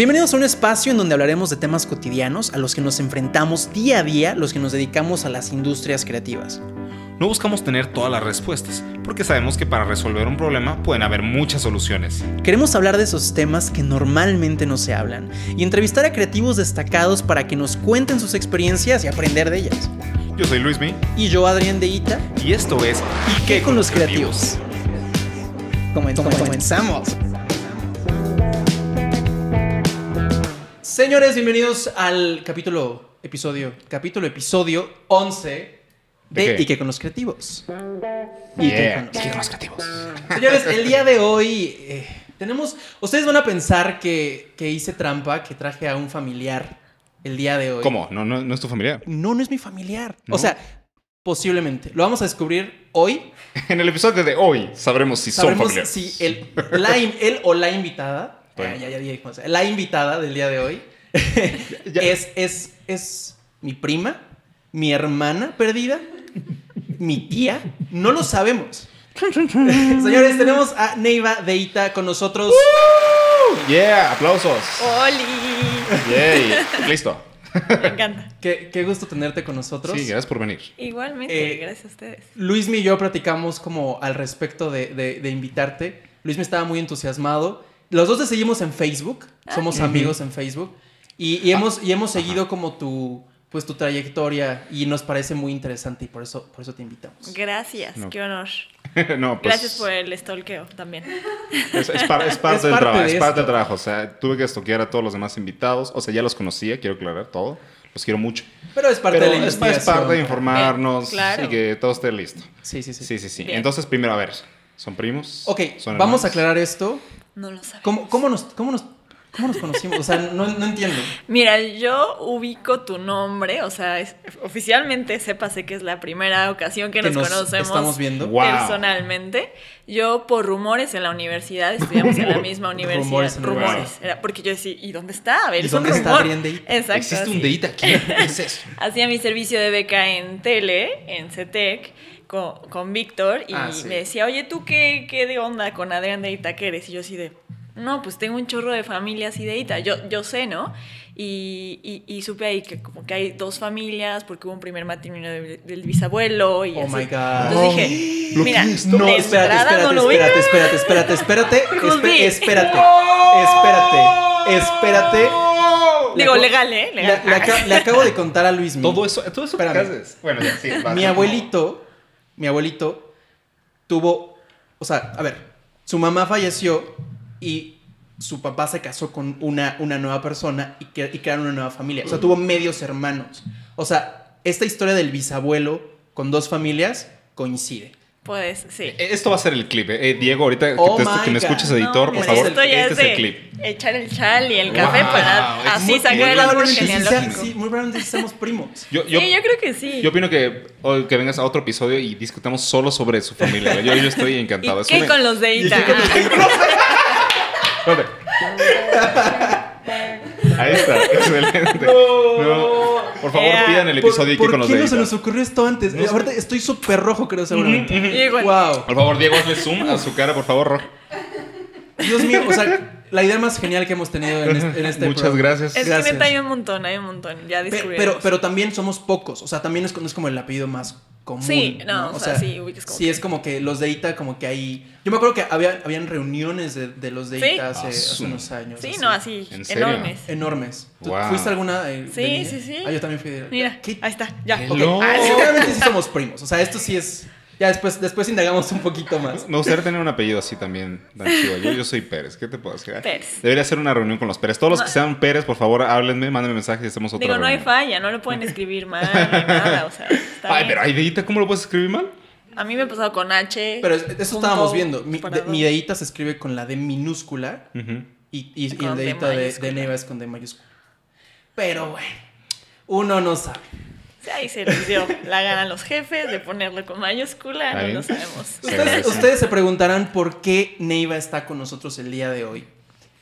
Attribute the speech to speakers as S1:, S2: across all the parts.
S1: Bienvenidos a un espacio en donde hablaremos de temas cotidianos a los que nos enfrentamos día a día los que nos dedicamos a las industrias creativas.
S2: No buscamos tener todas las respuestas, porque sabemos que para resolver un problema pueden haber muchas soluciones.
S1: Queremos hablar de esos temas que normalmente no se hablan y entrevistar a creativos destacados para que nos cuenten sus experiencias y aprender de ellas.
S2: Yo soy Luismi
S1: Y yo, Adrián de Ita,
S2: y esto es
S1: ¿y qué con los creativos? Comen- comenzamos. Señores, bienvenidos al capítulo, episodio, capítulo, episodio 11 de
S2: ¿De qué?
S1: ¿Y qué con los creativos? ¿Y
S2: Yeah.
S1: con los
S2: ¿Y qué con los creativos?
S1: Señores, el día de hoy eh, tenemos. Ustedes van a pensar que, que hice trampa, que traje a un familiar el día de hoy.
S2: ¿Cómo? ¿No, no, no es tu familiar?
S1: No, no es mi familiar.
S2: ¿No?
S1: O sea, posiblemente. Lo vamos a descubrir hoy.
S2: En el episodio de hoy sabremos si son familiares.
S1: si el, la él o la invitada.
S2: Bueno.
S1: Ya, ya, ya dije, o sea, la invitada del día de hoy
S2: Ya.
S1: es, es, es mi prima, mi hermana perdida, mi tía. No lo sabemos. Señores, tenemos a Neiva Deita con nosotros.
S2: Yeah, aplausos.
S3: ¡Oli!
S2: Yay. Listo.
S3: Me encanta.
S1: Qué, qué gusto tenerte con nosotros.
S2: Sí, gracias por venir.
S3: Igualmente,
S1: Eh,
S3: gracias a ustedes.
S1: Luismi y yo platicamos como al respecto de, de- de invitarte. Luismi estaba muy entusiasmado. Los dos te seguimos en Facebook. Somos amigos en Facebook. Y, y hemos, y hemos seguido como tu, pues, tu trayectoria y nos parece muy interesante y por eso, por eso te invitamos.
S3: Gracias,
S2: No.
S3: qué honor.
S2: no, pues,
S3: Gracias por el stalkeo también.
S2: Es, es par- es parte
S1: Es
S2: del
S1: parte
S2: trabajo.
S1: de
S2: Es parte del trabajo. O sea, tuve que estoquear a todos los demás invitados. O sea, ya los conocía, quiero aclarar todo. Los quiero mucho.
S1: Pero es parte
S2: Pero
S1: de la
S2: es, parte de informarnos
S3: Bien, claro.
S2: y que todo esté listo.
S1: Sí, sí, sí.
S2: Sí, sí, sí.
S3: Bien.
S2: Entonces, primero, a ver, ¿son primos?
S1: Ok,
S2: ¿Son
S1: vamos a aclarar esto.
S3: No lo sabes.
S1: ¿Cómo, cómo, nos, cómo, nos, ¿Cómo nos conocimos? O sea, no, no entiendo.
S3: Mira, yo ubico tu nombre, o sea, es- oficialmente sépase que es la primera ocasión que,
S1: Que
S3: nos,
S1: nos
S3: conocemos
S1: estamos viendo.
S2: Wow.
S3: personalmente. Yo por rumores en la universidad, estudiamos en la misma universidad.
S1: Rumores en
S3: Era porque yo decía, ¿y dónde está? A ver,
S1: ¿Y
S3: es un
S1: dónde está
S3: rumor.
S1: Adrián Day?
S3: Exacto.
S2: ¿Existe un dedito aquí? ¿Qué es eso?
S3: Hacía mi servicio de beca en tele, en CETEC, con, con Víctor, y
S1: Ah, sí.
S3: me decía, oye, ¿tú qué, qué de onda con Adrián de Ita que eres? Y yo así de, no, pues tengo un chorro de familias y de Ita, yo, yo sé, ¿no? Y, y, y supe ahí que como que hay dos familias, porque hubo un primer matrimonio de- del bisabuelo y
S1: Oh
S3: así.
S1: my God.
S3: Entonces
S1: Oh.
S3: dije,
S2: ¿Lo
S3: mira,
S2: que es esto?
S1: No,
S3: de
S1: espérate, espérate,
S3: no lo
S1: espérate, espérate, espérate, espérate,
S3: be.
S1: espérate, espérate, espérate.
S3: Digo,
S1: Le-
S3: legal, ¿eh?
S1: Le,
S3: Legal.
S1: le aca- le acabo de contar a Luis
S2: Todo eso, todo eso que
S1: Espérame.
S2: haces. Bueno, ya, sí. vas.
S1: mi abuelito, mi abuelito tuvo, o sea, a ver, su mamá falleció y su papá se casó con una, una nueva persona y, que, y crearon una nueva familia. O sea, tuvo medios hermanos. O sea, esta historia del bisabuelo con dos familias coincide.
S3: Pues, sí.
S2: Eh, Esto va a ser el clip. eh. Eh, Diego, ahorita que,
S1: Oh
S2: te-
S1: my
S2: que me escuches, editor,
S3: No,
S2: por
S3: hombre,
S2: favor,
S3: esto ya
S2: este
S3: es
S2: es el clip.
S3: echar el chal y el café
S2: Wow,
S3: para así sacar el árbol genealógico.
S1: sí, muy probablemente seamos primos.
S2: Yo, yo,
S3: sí, yo creo que sí.
S2: yo opino que, o que vengas a otro episodio y discutamos solo sobre su familia. Yo, yo estoy encantado.
S3: ¿Y qué con los de Ita?
S2: Ahí está, excelente. No. Por favor,
S3: Yeah.
S2: pidan el
S1: ¿Por,
S2: episodio y
S1: por
S2: qué con los
S1: qué no se nos ocurrió esto antes?
S2: No.
S1: Ahorita estoy súper rojo, creo, seguramente.
S3: Y igual.
S1: Wow.
S2: Por favor, Diego, hazle zoom a su cara, por favor.
S1: Dios mío, o sea, la idea más genial que hemos tenido en este, en este
S2: Muchas
S1: programa.
S2: gracias.
S3: Es
S1: Gracias.
S3: que neta hay un montón, hay un montón. Ya descubrimos.
S1: Pero, pero también somos pocos, o sea, también es, no es como el apellido más común.
S3: Sí, no, o sea, sí, ubicas como
S1: sí,
S3: que-
S1: es como que los de Ita, como que hay. Yo me acuerdo que había, habían reuniones de, de los de
S3: Sí.
S1: Ita hace, hace unos años.
S3: Sí,
S1: así.
S3: no, así,
S2: ¿En serio?
S3: enormes.
S1: Enormes. ¿Tú
S2: Wow.
S1: ¿Fuiste alguna? eh, de
S3: Sí,
S1: niña?
S3: sí, sí.
S1: Ah, yo también fui de.
S3: Mira,
S1: ¿Qué?
S3: ahí está, ya.
S2: Qué
S1: Ok,
S2: loco.
S1: ah, seguramente sí somos primos. O sea, esto sí es. Ya después, después indagamos un poquito más.
S2: Me gustaría tener un apellido así también. Yo, yo soy Pérez, ¿qué te puedo decir?
S3: Pérez.
S2: Debería ser una reunión con los Pérez. Todos los que sean Pérez, por favor, háblenme, mándenme mensajes y hacemos otra
S3: Digo, no hay falla, no lo pueden escribir mal ni nada, o sea, está
S2: Ay,
S3: bien.
S2: pero hay deita, ¿cómo lo puedes escribir mal?
S3: A mí me ha pasado con H.
S1: Pero es- eso estábamos viendo. Mi, de, mi de Ita se escribe con la D minúscula. Y, y, y el
S3: D
S1: dedito de, de. Neiva es con D mayúscula. Pero bueno, uno no sabe.
S3: Ahí se les dio la gana a los jefes de ponerlo con mayúscula, no lo sabemos.
S1: Ustedes, se preguntarán por qué Neiva está con nosotros el día de hoy.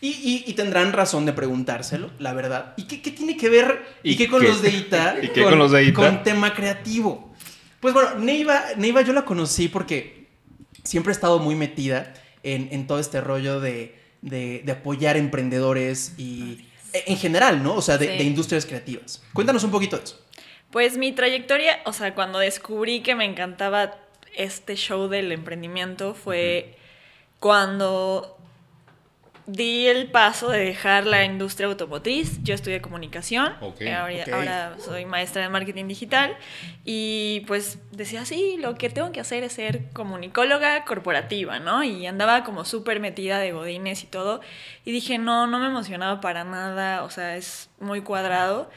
S1: Y, y- y tendrán razón de preguntárselo, la verdad. ¿Y qué, qué tiene que ver? ¿Y,
S2: ¿Y
S1: qué con
S2: qué?
S1: los de Ita?
S2: ¿Y qué con los de Ita?
S1: Con tema creativo. Pues bueno, Neiva, Neiva yo la conocí porque siempre he estado muy metida en, en todo este rollo de, de, de apoyar emprendedores y en general, ¿no? O sea, de,
S3: Sí.
S1: de industrias creativas. Cuéntanos un poquito de eso.
S3: Pues mi trayectoria, o sea, cuando descubrí que me encantaba este show del emprendimiento fue cuando di el paso de dejar la industria automotriz. Yo estudié comunicación,
S2: Ok,
S3: eh, ahora, ahora soy maestra de marketing digital y pues decía, sí, lo que tengo que hacer es ser comunicóloga corporativa, ¿no? Y andaba como súper metida de godines y todo y dije, no, no me emocionaba para nada, o sea, es muy cuadrado.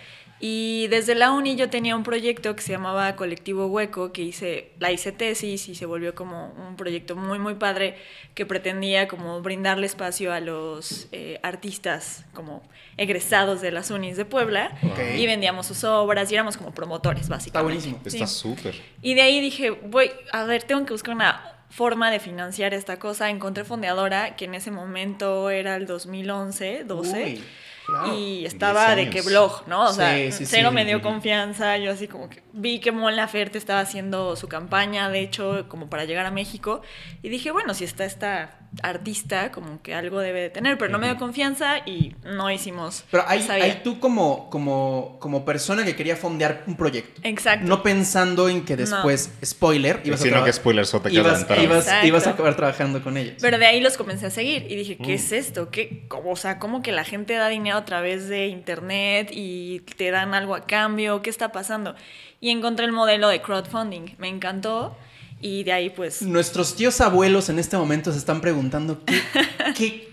S3: Y desde la uni yo tenía un proyecto que se llamaba Colectivo Hueco, que hice, la hice tesis y se volvió como un proyecto muy, muy padre que pretendía como brindarle espacio a los eh, artistas como egresados de las unis de Puebla y vendíamos sus obras y éramos como promotores, básicamente.
S1: buenísimo.
S2: Está súper.
S3: Y de ahí dije, voy, a ver, tengo que buscar una forma de financiar esta cosa. Encontré Fondeadora, que en ese momento era el 2011, 12.
S1: Uy, claro.
S3: Y estaba de que blog, ¿no? O sea,
S1: Sí, sí,
S3: cero
S1: sí.
S3: me dio confianza. Yo así como que vi que Mon Laferte estaba haciendo su campaña, de hecho, como para llegar a México. Y dije, bueno, si está esta artista, como que algo debe de tener. Pero no me dio confianza y no hicimos
S1: Pero ahí,
S3: esa vía.
S1: ahí tú como, como, como persona que quería fondear un proyecto.
S3: Exacto.
S1: No pensando en que después, spoiler, ibas a,
S2: Sino
S1: traba-
S2: que spoiler sota que
S1: ibas, ibas, ibas a acabar trabajando con ellos.
S3: Pero de ahí los comencé a seguir y dije,
S2: Mm.
S3: ¿qué es esto? ¿Qué, cómo, o sea, ¿cómo que la gente da dinero a través de internet y te dan algo a cambio? ¿Qué está pasando? Y encontré el modelo de crowdfunding. Me encantó y de ahí pues...
S1: Nuestros tíos abuelos en este momento se están preguntando qué, qué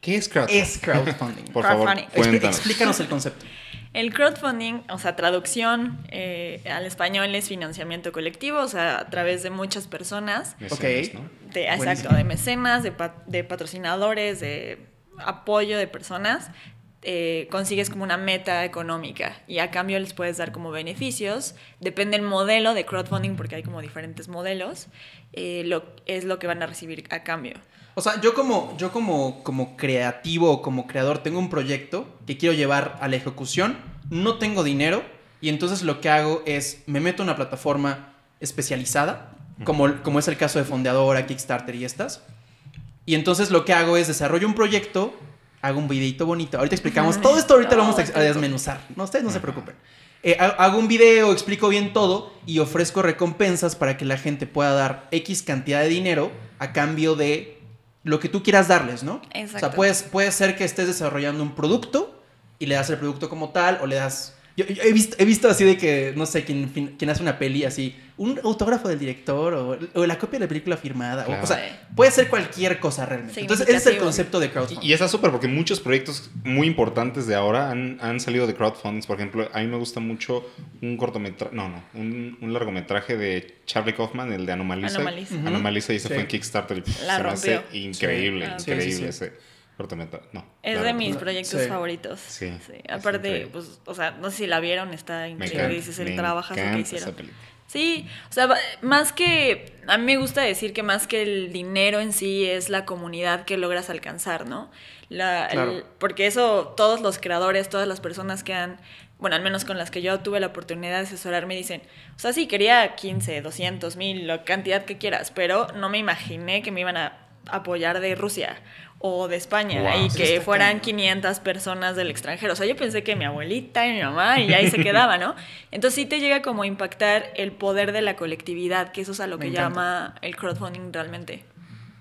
S2: ¿Qué es crowdfunding?
S1: es crowdfunding.
S2: Por favor,
S3: Crowdfunding.
S1: Expli-
S2: cuéntanos.
S1: explícanos el concepto.
S3: El crowdfunding, o sea, traducción eh, al español es financiamiento colectivo, o sea, a través de muchas personas.
S2: Mecenas,
S1: Ok.
S2: ¿no?
S3: De, exacto, de mecenas, de, pa- de patrocinadores, de apoyo de personas, eh, consigues como una meta económica y a cambio les puedes dar como beneficios. Depende del modelo de crowdfunding, porque hay como diferentes modelos, eh, lo, es lo que van a recibir a cambio.
S1: O sea, yo como, yo como, como creativo o como creador tengo un proyecto que quiero llevar a la ejecución, no tengo dinero y entonces lo que hago es me meto en una plataforma especializada, como, como es el caso de Fondeadora, Kickstarter y estas. Y entonces lo que hago es desarrollo un proyecto, hago un videito bonito. Ahorita explicamos todo esto, ahorita lo vamos a, a desmenuzar. No, ustedes no se preocupen. Eh, ha- hago un video, explico bien todo y ofrezco recompensas para que la gente pueda dar X cantidad de dinero a cambio de lo que tú quieras darles, ¿no? O sea,
S3: Exacto.
S1: puedes, puede ser que estés desarrollando un producto y le das el producto como tal o le das... Yo, yo he, visto, he visto así de que, no sé, quien, fin- quien hace una peli así, un autógrafo del director o, o la copia de la película firmada. o-
S2: Claro.
S1: O, sea, puede ser cualquier cosa realmente. Entonces, ese es el concepto de crowdfunding.
S2: Y, y está súper porque muchos proyectos muy importantes de ahora han, han salido de crowdfunding. Por ejemplo, a mí me gusta mucho un cortometraje, no, no, un, un largometraje de Charlie Kaufman, el de Anomalisa.
S3: Anomaliza.
S1: Ujú.
S2: Anomalisa y se
S1: Sí.
S2: fue en Kickstarter
S3: La
S2: se me hace
S3: rompió.
S2: increíble,
S3: Sí. Ah,
S2: increíble
S1: sí, sí, sí.
S2: ese cortometraje. No,
S3: Es
S2: claro.
S3: de mis proyectos
S1: sí.
S3: favoritos.
S2: Sí,
S3: Aparte, pues, o sea, no sé si la vieron, está increíble. Dices el trabajazo que hicieron.
S2: esa película.
S3: Sí, o sea, más que, a mí me gusta decir que más que el dinero en sí es la comunidad que logras alcanzar, ¿no? La, el- porque eso todos los creadores, todas las personas que han, bueno, al menos con las que yo tuve la oportunidad de asesorar, me dicen, o sea, sí, quería 15, 200 mil, la cantidad que quieras, pero no me imaginé que me iban a apoyar de Rusia o de España
S2: Wow.
S3: y que fueran
S1: cañón.
S3: 500 personas del extranjero. O sea, yo pensé que mi abuelita y mi mamá y ahí se quedaba, ¿no? Entonces sí te llega como a impactar el poder de la colectividad, que eso es a lo
S1: Me
S3: que
S1: encanta.
S3: llama el crowdfunding realmente.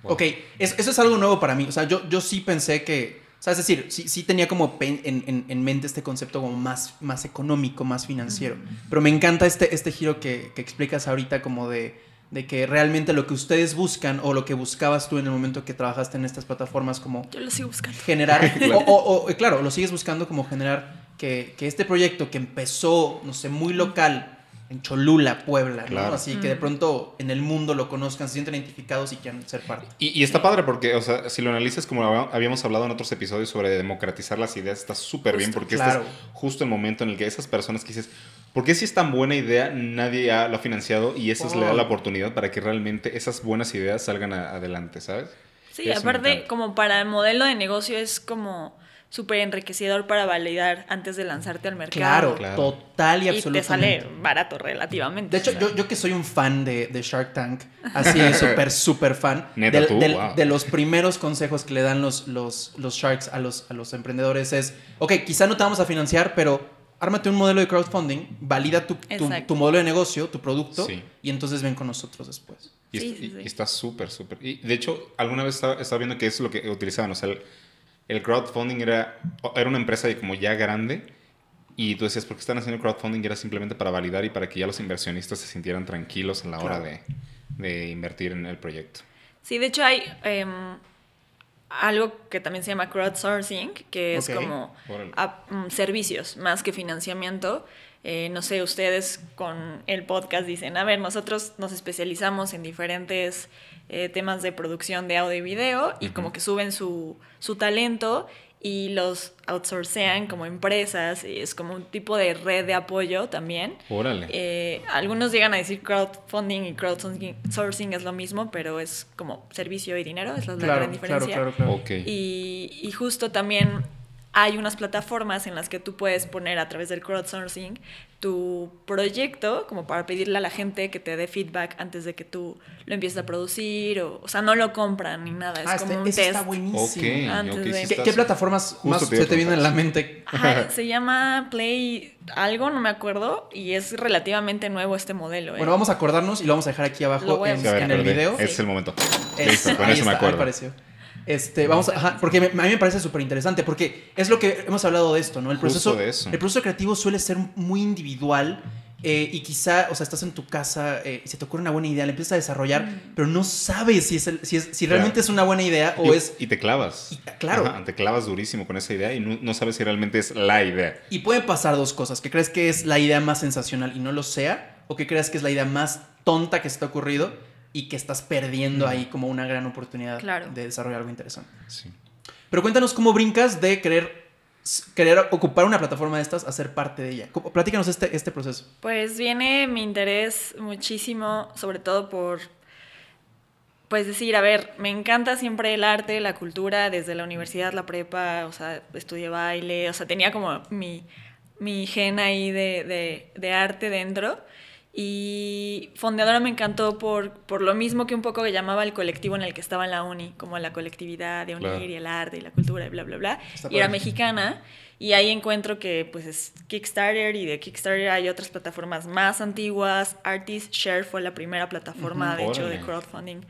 S1: Ok, es- eso es algo nuevo para mí. O sea, yo, yo sí pensé que. O sea, es decir, sí, sí tenía como en, en- en mente este concepto como más, más económico, más financiero. Pero me encanta este, este giro que, que explicas ahorita, como de, de que realmente lo que ustedes buscan o lo que buscabas tú en el momento que trabajaste en estas plataformas, como
S3: Yo lo sigo buscando.
S1: generar, o, o- o, claro, lo sigues buscando como generar que, que este proyecto que empezó, no sé, muy local en Cholula, Puebla, ¿no? Así que de pronto en el mundo lo conozcan, se sienten identificados y quieran ser parte.
S2: Y, y está padre porque, o sea, si lo analizas como hab- habíamos hablado en otros episodios sobre democratizar las ideas, está súper bien porque
S1: Claro.
S2: este es justo el momento en el que esas personas que dices, ¿por qué si es tan buena idea nadie ha- lo ha financiado y eso le da
S1: Oh.
S2: la oportunidad para que realmente esas buenas ideas salgan a- adelante, ¿sabes?
S3: Sí,
S2: Eso
S3: aparte, como para el modelo de negocio es como súper enriquecedor para validar antes de lanzarte al mercado.
S1: Claro,
S2: Claro.
S1: total y
S3: Y te
S1: absolutamente.
S3: sale barato relativamente.
S1: De hecho, yo, yo que soy un fan de, de Shark Tank, así súper, súper fan,
S2: Neta,
S1: del-
S2: tú, wow.
S1: de los primeros consejos que le dan los, los, los Sharks a los, a los emprendedores es, ok, quizá no te vamos a financiar, pero ármate un modelo de crowdfunding, valida tu, tu,
S3: Exacto.
S1: tu modelo de negocio, tu producto,
S2: Sí.
S1: y entonces ven con nosotros después.
S2: Y,
S3: Sí, sí,
S2: y-
S3: sí.
S2: y está súper, súper. Y de hecho, alguna vez estaba, estaba viendo que es lo que utilizaban. O sea, el, el crowdfunding era, era una empresa de como ya grande. Y tú decías, ¿por qué están haciendo crowdfunding? Y era simplemente para validar y para que ya los inversionistas se sintieran tranquilos en la hora
S1: Claro.
S2: de, de invertir en el proyecto.
S3: Sí, de hecho hay em, algo que también se llama crowdsourcing, que es como
S2: Órale.
S3: a- mm, servicios más que financiamiento. Eh, no sé, ustedes con el podcast dicen, a ver, nosotros nos especializamos en diferentes eh, temas de producción de audio y video y como que suben su, su talento y los outsourcean como empresas y es como un tipo de red de apoyo también.
S2: Órale.
S3: Eh, algunos llegan a decir crowdfunding y crowdsourcing sourcing es lo mismo, pero es como servicio y dinero, es la,
S1: Claro,
S3: gran diferencia.
S1: claro, claro.
S2: ok.
S3: Y, y justo también hay unas plataformas en las que tú puedes poner a través del crowdsourcing tu proyecto como para pedirle a la gente que te dé feedback antes de que tú lo empieces a producir o, o sea, no lo compran ni nada, es
S1: Ah,
S3: como
S1: este-
S3: un
S1: eso
S3: test.
S1: está buenísimo.
S3: Antes de- ¿Qué-
S1: ¿Qué,
S2: estás-
S1: qué plataformas
S2: Justo
S1: más se te vienen a la mente?
S3: Ajá, se llama Play algo, no me acuerdo, y es relativamente nuevo este modelo. ¿eh?
S1: Bueno, vamos a acordarnos y lo vamos a dejar aquí abajo en, el video.
S2: Es
S3: Sí.
S2: el momento.
S1: Es-
S2: Listo, con
S1: ahí
S2: eso me
S1: está,
S2: acuerdo.
S1: Este, vamos a, ajá, porque me- a mí me parece súper interesante, porque es lo que hemos hablado de esto, ¿no? El proceso,
S2: de eso.
S1: el proceso creativo suele ser muy individual eh, y quizá, o sea, estás en tu casa eh, y se te ocurre una buena idea, la empiezas a desarrollar, pero no sabes si, es el- si, es- si realmente
S2: Claro.
S1: es una buena idea o
S2: Y,
S1: es...
S2: y te clavas.
S1: Y- claro.
S2: Ajá, te clavas durísimo con esa idea y no, no sabes si realmente es la idea.
S1: Y pueden pasar dos cosas, que crees que es la idea más sensacional y no lo sea, o que creas que es la idea más tonta que se te ha ocurrido y que estás perdiendo ahí como una gran oportunidad
S3: Claro.
S1: de desarrollar algo interesante.
S2: Sí.
S1: Pero cuéntanos cómo brincas de querer, querer ocupar una plataforma de estas a ser parte de ella. ¿Cómo- Platícanos este, este proceso.
S3: Pues viene mi interés muchísimo, sobre todo por, pues decir, a ver, me encanta siempre el arte, la cultura, desde la universidad, la prepa, o sea, estudié baile, o sea, tenía como mi, mi gen ahí de, de, de arte dentro. Y Fondeadora me encantó por, por lo mismo que un poco llamaba el colectivo en el que estaba en la uni, como la colectividad de unir
S2: Claro.
S3: y el arte y la cultura y bla, bla, bla.
S1: Está
S3: Y era mexicana y ahí encuentro que pues es Kickstarter y de Kickstarter hay otras plataformas más antiguas. Artist Share fue la primera plataforma,
S2: Ujú.
S3: de hecho, de crowdfunding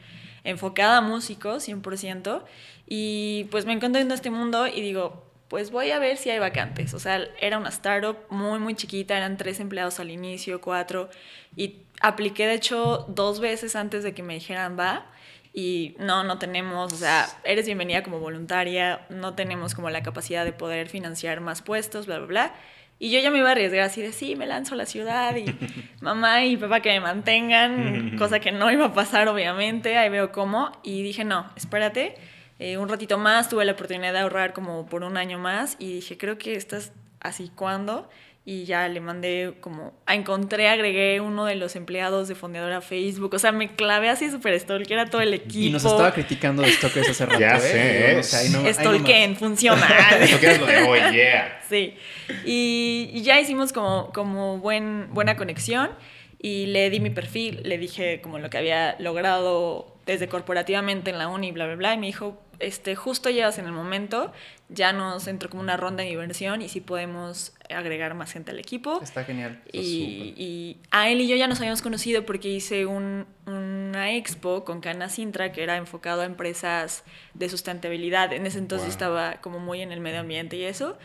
S3: enfocada a músicos, 100%. Y pues me encontré en este mundo y digo, pues voy a ver si hay vacantes. O sea, era una startup muy, muy chiquita, eran tres empleados al inicio, cuatro. Y apliqué, de hecho, dos veces antes de que me dijeran va. Y no, no tenemos, o sea, eres bienvenida como voluntaria, no tenemos como la capacidad de poder financiar más puestos, bla, bla, bla. Y yo ya me iba a arriesgar así de, sí, me lanzo a la ciudad y mamá y papá que me mantengan, cosa que no iba a pasar obviamente, ahí veo cómo. Y dije, no, espérate, eh, un ratito más, tuve la oportunidad de ahorrar como por un año más y dije, creo que estás así cuando. Y ya le mandé como, a encontré, agregué uno de los empleados de Fondeadora a Facebook, o sea, me clavé así súper que era todo el equipo.
S1: Y nos estaba criticando de Stalkers hace rato.
S2: Ya
S1: ¿eh?
S2: sé,
S1: O sea, ahí no-
S3: funciona.
S2: Esto que es lo de hoy, yeah.
S3: Sí, y, y ya hicimos como, como buen, buena conexión y le di mi perfil, le dije como lo que había logrado desde corporativamente en la uni, bla, bla, bla, y me dijo, este, justo llegas en el momento, ya nos entró como una ronda de inversión y sí podemos agregar más gente al equipo.
S1: Está genial.
S2: Está
S3: Y, y a él y yo ya nos habíamos conocido porque hice un- una expo con Cana Sintra que era enfocado a empresas de sustentabilidad. En ese entonces
S2: Wow.
S3: estaba como muy en el medio ambiente y eso.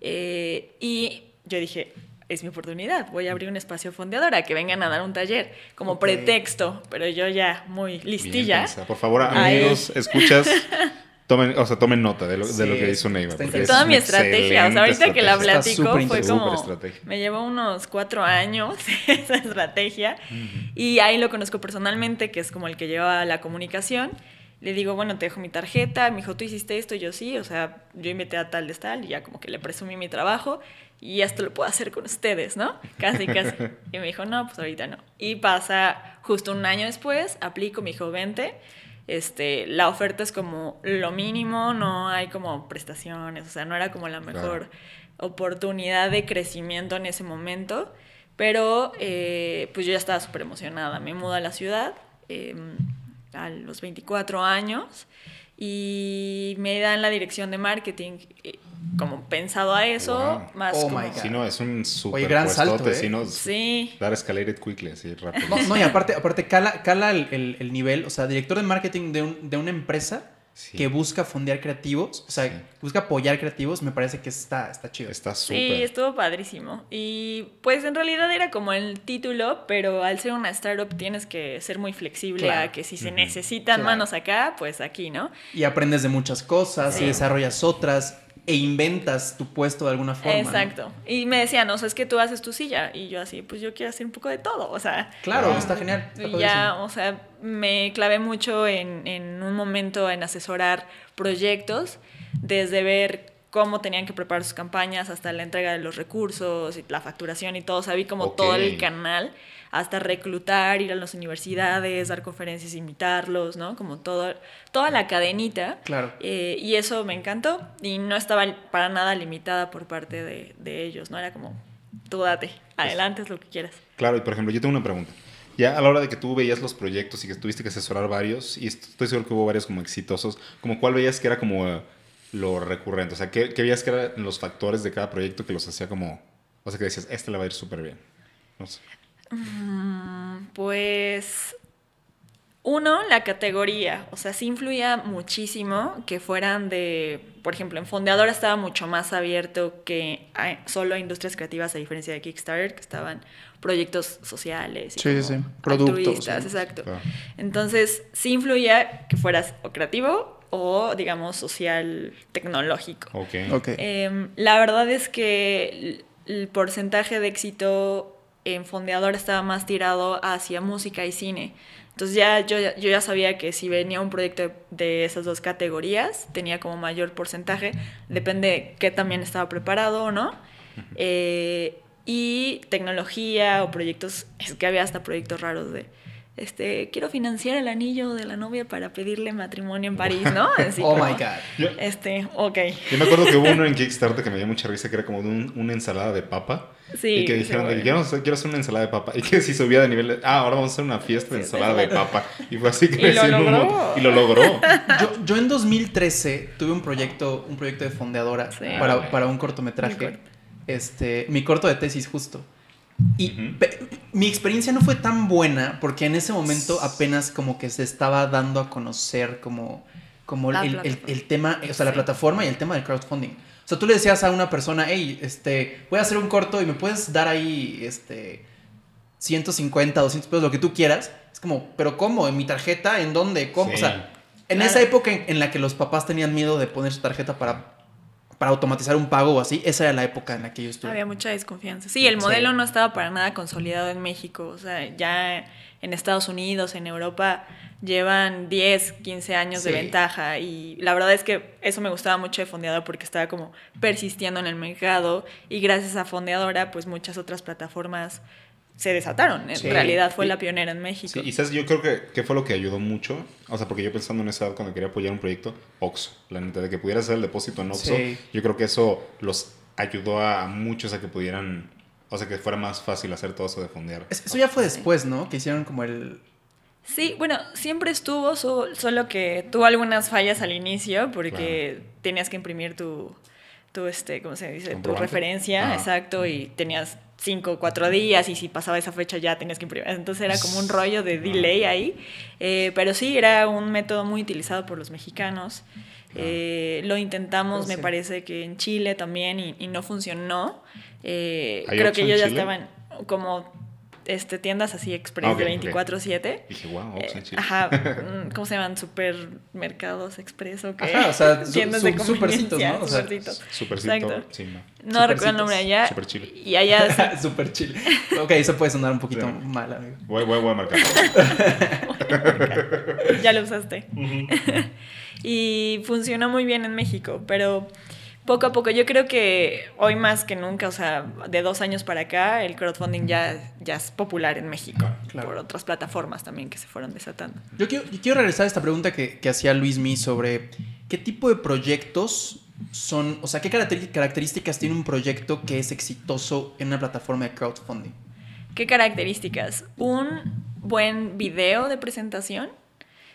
S3: Eh, y yo dije, es mi oportunidad, voy a abrir un espacio fondeadora, que vengan a dar un taller como pretexto, pero yo ya muy listilla.
S2: Por favor,
S3: Ahí.
S2: amigos, escuchas, tomen, o sea, tomen nota de lo, de lo
S1: Sí,
S2: que hizo Neiva.
S3: Toda mi estrategia, o sea, ahorita que la platico fue como,
S2: Súper estrategia.
S3: me llevó unos cuatro años esa estrategia y ahí lo conozco personalmente, que es como el que lleva la comunicación. Le digo, bueno, te dejo mi tarjeta, me dijo, tú hiciste esto, y yo sí, o sea, yo invité a tal de tal, y ya como que le presumí mi trabajo, y esto lo puedo hacer con ustedes, ¿no? Casi, casi. Y me dijo, no, pues ahorita no. Y pasa justo un año después, aplico, me dijo, vente, este, la oferta es como lo mínimo, no hay como prestaciones, o sea, no era como la mejor oportunidad de crecimiento en ese momento, pero eh, pues yo ya estaba súper emocionada, me mudo a la ciudad em, a los 24 años y me dan la dirección de marketing eh, como pensado a eso,
S2: Wow.
S3: más
S1: Oh
S3: como...
S1: my God.
S2: Si no, es un super
S1: gran
S2: puestote,
S1: salto, ¿eh?
S2: si no,
S3: Sí.
S2: dar escalated quickly, así rápido.
S1: No, no, y aparte, aparte cala, cala el, el- el nivel, o sea, director de marketing de, un- de una empresa
S2: Sí.
S1: que busca fondear creativos, o sea,
S2: Sí.
S1: busca apoyar creativos, me parece que está, está chido.
S2: Está
S3: Sí,
S2: súper.
S3: estuvo padrísimo. Y pues en realidad era como el título, pero al ser una startup tienes que ser muy flexible
S1: Claro.
S3: a que si se necesitan
S1: Claro.
S3: manos acá, pues aquí, ¿no?
S1: Y aprendes de muchas cosas
S3: Sí.
S1: y desarrollas otras e inventas tu puesto de alguna forma. ¿no?
S3: Exacto. Y me decían, o sea, es que tú haces tu silla. Y yo así, pues yo quiero hacer un poco de todo. O sea,
S1: Claro,
S2: Ah.
S1: está genial. está
S3: ya,
S1: padrísimo.
S3: o sea, me clavé mucho en, en un momento en asesorar proyectos, desde ver cómo tenían que preparar sus campañas hasta la entrega de los recursos y la facturación y todo. O vi como todo el canal, hasta reclutar, ir a las universidades, dar conferencias, invitarlos, ¿no? Como todo, toda la cadenita.
S1: Claro.
S3: Eh, y eso me encantó y no estaba para nada limitada por parte de, de ellos, ¿no? Era como, tú date, adelante es lo que quieras.
S2: Claro, y por ejemplo, yo tengo una pregunta. Ya a la hora de que tú veías los proyectos y que tuviste que asesorar varios, y est- estoy seguro que hubo varios como exitosos, como cuál veías que era como eh, lo recurrente? O sea, ¿qué, qué veías que eran los factores de cada proyecto que los hacía como, o sea, que decías, este le va a ir súper bien? No sé.
S3: Mm, Pues uno, la categoría, o sea, sí influía muchísimo que fueran de, por ejemplo, en Fondeadora estaba mucho más abierto que a solo a industrias creativas a diferencia de Kickstarter, que estaban proyectos sociales y
S1: Sí, sí. Productos, sí.
S3: exacto.
S2: Claro.
S3: Entonces, sí influía que fueras o creativo o, digamos, social tecnológico. Em, la verdad es que el, el porcentaje de éxito en Fondeador estaba más tirado hacia música y cine. Entonces ya yo, yo ya sabía que si venía un proyecto de, de esas dos categorías, tenía como mayor porcentaje. Depende de qué también estaba preparado o no. Eh, y tecnología o proyectos, es que había hasta proyectos raros de, este, quiero financiar el anillo de la novia para pedirle matrimonio en París, ¿no? Así
S1: oh
S3: como,
S1: my god.
S2: Yo,
S3: Este, ok.
S2: yo me acuerdo que hubo uno en Kickstarter que me dio mucha risa, que era como de un- una ensalada de papa.
S3: Sí,
S2: y que dijeron, de,
S3: bueno.
S2: quiero, hacer, quiero hacer una ensalada de papa. Y que si subía de nivel, de, ah, ahora vamos a hacer una fiesta de
S3: Sí,
S2: ensalada de papa. Y fue así que
S3: Y lo logró.
S2: Y lo logró.
S1: Yo, yo en 2013 tuve un proyecto, un proyecto de fondeadora
S3: Sí.
S1: para, para un cortometraje.
S3: Mi corto.
S1: Este, mi corto de tesis justo. Y mi experiencia no fue tan buena porque en ese momento apenas como que se estaba dando a conocer como, como el, el- tema, o sea, la
S3: Sí.
S1: plataforma y el tema del crowdfunding. O sea, tú le decías a una persona, hey, este, voy a hacer un corto y me puedes dar ahí, este, 150, 200 pesos, lo que tú quieras. Es como, pero ¿cómo? ¿En mi tarjeta? ¿En dónde? ¿Cómo? O sea, en
S3: Claro.
S1: esa época en, en la que los papás tenían miedo de poner su tarjeta para, para automatizar un pago o así, esa era la época en la que yo estuve.
S3: Había mucha desconfianza. Sí, el modelo
S1: Sí.
S3: no estaba para nada consolidado en México. O sea, ya en Estados Unidos, en Europa, llevan 10, 15 años de ventaja. Y la verdad es que eso me gustaba mucho de Fondeador porque estaba como persistiendo en el mercado. Y gracias a Fondeadora, pues muchas otras plataformas se desataron. En
S1: Sí.
S3: realidad fue
S2: Y-
S3: la pionera en México.
S2: Sí, y sabes, yo creo que, que fue lo que ayudó mucho. O sea, porque yo pensando en esa edad cuando quería apoyar un proyecto, Oxxo, la neta, de que pudiera hacer el depósito en Oxxo,
S1: Sí.
S2: yo creo que eso los ayudó a muchos a que pudieran, o sea, que fuera más fácil hacer todo eso de fondear.
S1: Es- Eso ya fue después, ¿no? Que hicieron como el...
S3: Sí, bueno, siempre estuvo, so- solo que tuvo algunas fallas al inicio porque tenías que imprimir tu, tu este, ¿cómo se dice? Tu referencia,
S2: Ajá.
S3: exacto, y tenías cinco o cuatro días y si pasaba esa fecha ya tenías que imprimir. Entonces era como un rollo de delay ahí. Eh, pero sí, era un método muy utilizado por los mexicanos. Eh, lo intentamos,
S1: Pues
S3: me
S1: sí.
S3: parece que en Chile también y, y no funcionó. Eh,
S2: ¿Hay
S3: creo que ellos ya
S2: Chile?
S3: estaban como este, tiendas así express de
S2: ok.
S3: 24/7.
S2: Dije, wow,
S3: Eh,
S2: Chile.
S3: ajá, mm, ¿cómo se llaman? Supermercados expreso. ¿qué?
S1: Ajá, o sea,
S3: tiendas
S1: su-
S3: de
S1: supercitos, ¿no? O sea,
S3: supercitos.
S2: Supercito,
S3: Exacto.
S2: sí, no.
S3: No recuerdo el nombre allá.
S2: Super Chile.
S3: Y allá
S1: Super chill. Ok, eso puede sonar un poquito
S2: Sí.
S1: mal, amigo.
S2: Voy, voy, voy a marcar.
S3: ya lo usaste. y funcionó muy bien en México, pero poco a poco, yo creo que hoy más que nunca, o sea, de dos años para acá, el crowdfunding ya, ya es popular en México,
S1: Claro.
S3: por otras plataformas también que se fueron desatando.
S1: Yo quiero, yo quiero regresar a esta pregunta que, que hacía Luis Mi sobre qué tipo de proyectos son, o sea, qué características tiene un proyecto que es exitoso en una plataforma de crowdfunding.
S3: ¿Qué características? Un buen video de presentación.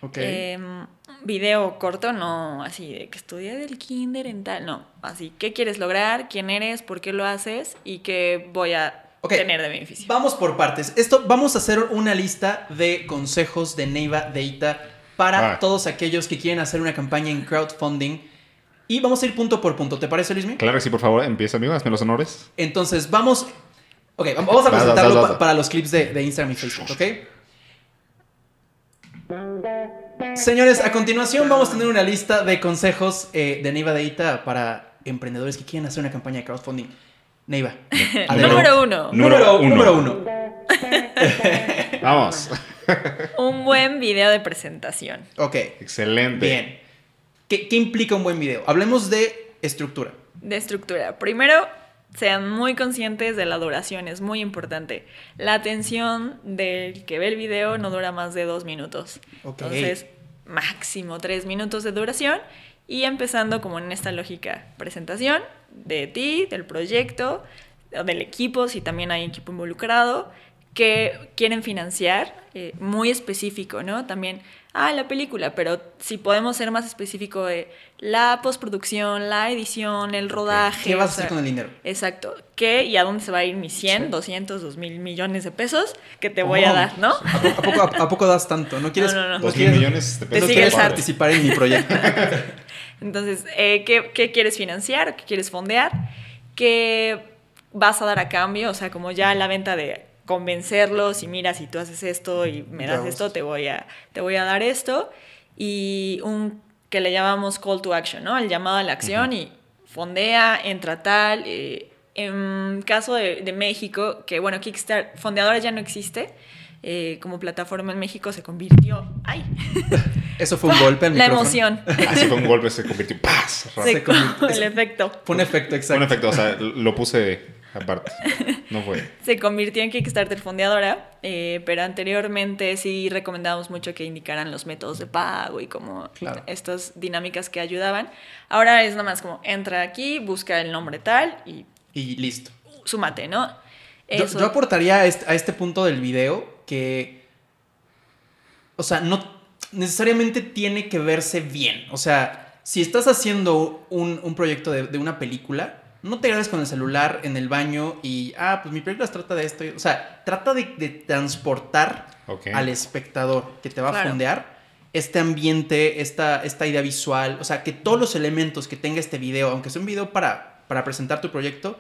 S1: Ok.
S3: Em, video corto, no así de que estudié del kinder en tal, no, así, ¿qué quieres lograr? ¿Quién eres? ¿Por qué lo haces? ¿Y qué voy a
S1: Ok.
S3: tener de beneficio?
S1: Vamos por partes. Esto, vamos a hacer una lista de consejos de Neiva Deita para todos aquellos que quieren hacer una campaña en crowdfunding. Y vami a ir punto por punto. ¿Te parece, Luismi?
S2: Claro que sí, por favor, empieza, amigo, hazme los honores.
S1: Entonces, vamos. Ok, vamos a
S2: Vas, vas,
S1: presentarlo
S2: vas,
S1: pa-
S2: vas.
S1: para los clips de, de Instagram y Facebook, ¿ok? Señores, a continuación vamos a tener una lista de consejos eh, de Neiva Deita para emprendedores que quieren hacer una campaña de crowdfunding. Neiva. adelante.
S3: Número uno,
S1: Número,
S2: Número
S1: número
S2: uno.
S1: uno.
S2: Vamos.
S3: un buen video de presentación.
S1: Ok,
S2: Excelente.
S1: bien. ¿Qué, qué implica un buen video? Hablemos de estructura.
S3: de estructura. Primero, sean muy conscientes de la duración, es muy importante. La atención del que ve el video no dura más de dos minutos.
S1: Ok.
S3: Entonces, máximo tres minutos de duración. Y empezando como en esta lógica, presentación de ti, del proyecto, o del equipo, si también hay equipo involucrado, que quieren financiar, eh, muy específico, ¿no? También, ah, la película, pero si podemos ser más específico de la postproducción, la edición, el rodaje.
S1: ¿Qué vas a hacer
S3: sea,
S1: con el dinero?
S3: Exacto. ¿Qué y a dónde se va a ir mis 100,
S1: Sí.
S3: 200, 2 mil millones de pesos que te voy a
S1: Oh,
S3: dar, ¿no?
S1: ¿A, po- a poco, a, a poco das tanto? ¿No quieres,
S3: No, no, no.
S1: no
S2: Dos mil
S1: quieres-
S2: millones de pesos.
S3: sigue
S1: quieres participar en mi proyecto?
S3: Entonces, eh, ¿qué, qué quieres financiar? ¿Qué quieres fondear? ¿Qué vas a dar a cambio? O sea, como ya la venta de convencerlos y mira, si tú haces esto y me das esto, te voy, a, te voy a dar esto. Y un que le llamamos call to action, ¿no? El llamado a la acción y fondea, entra tal. eh, en caso de, de México, que bueno, Kickstarter, fondeadora ya no existe. eh, como plataforma en México se convirtió. ¡Ay!
S1: Eso fue un golpe al
S3: La
S1: micrófono.
S3: emoción.
S2: Así fue un golpe, se convirtió. ¡Paz!
S3: Se
S1: Se convirtió-
S3: el efecto.
S1: Fue un efecto, exacto.
S2: Un efecto, o sea, lo puse aparte. No fue.
S3: se convirtió en Kickstarter fondeadora, eh, pero anteriormente sí recomendábamos mucho que indicaran los métodos de pago y como
S1: Claro.
S3: estas dinámicas que ayudaban. Ahora es nada más como entra aquí, busca el nombre tal y
S1: Y listo.
S3: súmate, ¿no?
S1: Yo aportaría a este, a este punto del video que. O sea, no necesariamente tiene que verse bien. O sea, si estás haciendo un, un proyecto de, de una película, no te grabes con el celular en el baño y. Ah, pues mi película se trata de esto. O sea, trata de, de transportar
S2: Ok.
S1: al espectador que te va a fondear este ambiente, esta, esta idea visual, o sea, que todos los elementos que tenga este video, aunque sea un video para, para presentar tu proyecto,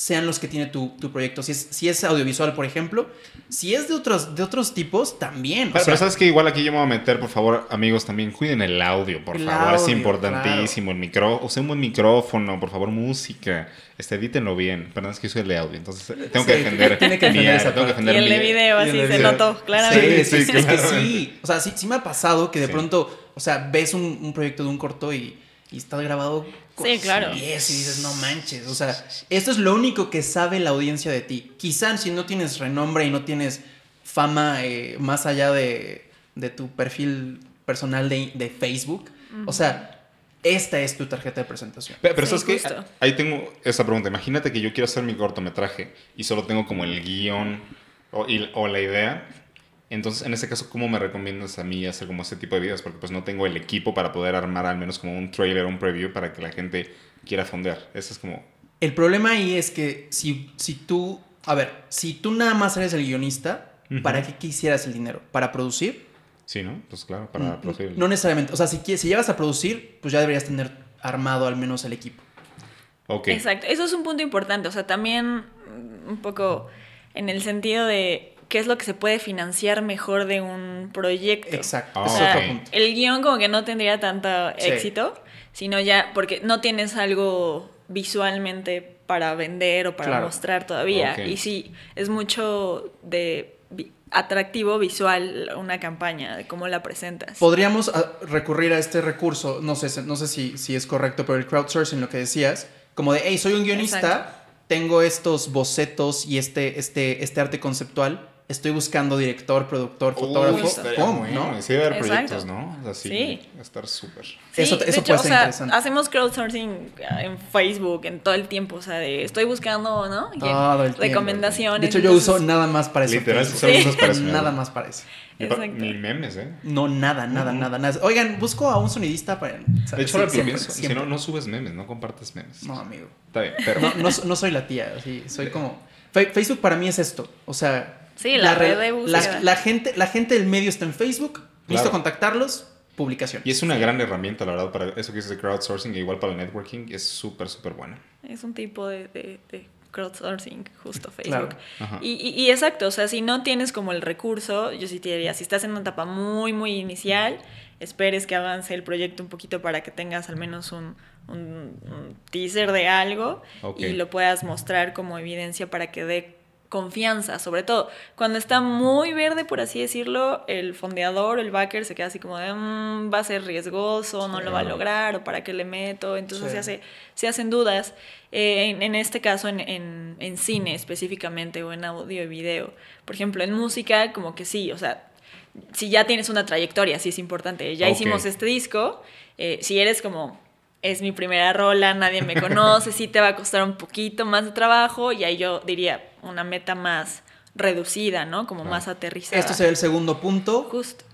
S1: sean los que tiene tu, tu proyecto. Si es, si es audiovisual, por ejemplo, si es de otros, de otros tipos, también. o
S2: Pero,
S1: sea,
S2: pero sabes que igual aquí yo me voy a meter, por favor, amigos, también cuiden el audio, por
S1: El
S2: favor. es
S1: audio,
S2: importantísimo. El micro, o sea, un buen micrófono, por favor, música. Este, edítenlo bien. Perdón, es que yo soy el de audio, entonces eh, tengo que
S1: Sí,
S2: defender.
S1: tiene que defender
S2: mi
S1: esa
S2: tengo que
S1: parte.
S3: y
S2: defender
S3: el de video, así se
S1: video.
S3: notó,
S1: Sí,
S3: claramente.
S1: sí,
S2: Sí,
S1: es que
S2: claro.
S1: sí. O sea, sí, sí me ha pasado que de
S2: Sí.
S1: pronto, o sea, ves un, un proyecto de un corto y, y está grabado con
S3: Sí, claro.
S1: 10 y dices, no manches. O sea, esto es lo único que sabe la audiencia de ti. Quizás si no tienes renombre y no tienes fama eh, más allá de, de tu perfil personal de, de Facebook, o sea, esta es tu tarjeta de presentación.
S2: Pero, pero
S3: Sí,
S2: ¿sabes qué? Ahí tengo esa pregunta. Imagínate que yo quiero hacer mi cortometraje y solo tengo como el guion o, y- o la idea. Entonces, en ese caso, ¿cómo me recomiendas a mí hacer como ese tipo de videos? Porque pues no tengo el equipo para poder armar al menos como un trailer o un preview para que la gente quiera fondear. Eso es como...
S1: El problema ahí es que si, si tú, a ver, si tú nada más eres el guionista. ¿para qué quisieras el dinero? ¿Para producir?
S2: Sí, ¿no? Pues claro, para
S1: Mm,
S2: producir.
S1: No necesariamente. O sea, si, quieres, si llegas a producir, pues ya deberías tener armado al menos el equipo.
S2: Ok.
S3: Exacto, eso es un punto importante, o sea, también mm, un poco en el sentido de qué es lo que se puede financiar mejor de un proyecto.
S1: Exacto.
S2: Ah,
S3: O sea, el guion como que no tendría tanto
S1: Sí.
S3: éxito, sino ya porque no tienes algo visualmente para vender o para
S1: Claro.
S3: mostrar todavía. Y sí, es mucho de atractivo visual una campaña, de cómo la presentas.
S1: Podríamos ah, recurrir a este recurso, no sé, no sé si, si es correcto, pero el crowdsourcing, lo que decías, como de, hey, soy un guionista,
S3: Exacto.
S1: tengo estos bocetos y este, este, este arte conceptual, estoy buscando director, productor, fotógrafo,
S2: estaría
S1: ¡pum!
S2: bueno,
S1: ¿no?
S2: Sí, haber proyectos, ¿no? O sea, sí,
S3: Sí.
S2: va a estar súper.
S3: Sí,
S1: Eso-
S3: de
S1: eso
S3: hecho,
S1: puede
S3: o
S1: ser
S3: sea,
S1: interesante.
S3: hacemos crowdsourcing en Facebook, en todo el tiempo, o sea, de estoy buscando, ¿no? Y
S1: Todo el tiempo.
S3: recomendaciones.
S1: De hecho, yo
S3: entonces-
S1: uso nada más para eso.
S2: Literal,
S3: Sí.
S2: usas para eso.
S1: Nada más para eso.
S2: Ni, pa-
S3: Exacto.
S2: ni memes, ¿eh?
S1: No, nada, nada, nada, nada. Oigan, busco a un sonidista para...
S2: De hecho, ahora que lo
S1: siempre,
S2: pienso, si no, no subes memes, no compartes memes.
S1: No, amigo.
S2: Está bien, pero...
S1: No, no, no soy la tía, así, soy como... Facebook para mí es esto, o sea...
S3: Sí, la
S1: re-
S3: red de
S1: la,
S3: búsqueda.
S1: la gente, la gente del medio está en Facebook, listo
S2: Claro.
S1: contactarlos, publicación.
S2: Y es una gran herramienta, la verdad, para eso que dices de crowdsourcing, e igual para el networking, es súper, súper buena.
S3: Es un tipo de, de- de crowdsourcing, justo. Facebook. Y, y- y exacto, o sea, si no tienes como el recurso, yo sí te diría, si estás en una etapa muy, muy inicial, esperes que avance el proyecto un poquito para que tengas al menos un, un- un teaser de algo y lo puedas mostrar como evidencia para que dé confianza, sobre todo cuando está muy verde, por así decirlo, el fondeador el backer se queda así como de "Mm, va a ser riesgoso, no lo va a lograr o para qué le meto, entonces
S1: Sí.
S3: se hace se hacen dudas. Eh, en, en este caso, en, en- en cine específicamente, o en audio y video. Por ejemplo, en música, como que sí, o sea, si ya tienes una trayectoria, sí es importante. Ya hicimos este disco, eh, si eres como, es mi primera rola, nadie me conoce, sí te va a costar un poquito más de trabajo, y ahí yo diría una meta más reducida, ¿no? Como
S2: Claro.
S3: más aterrizada.
S1: Esto sería el segundo punto,
S3: Justo.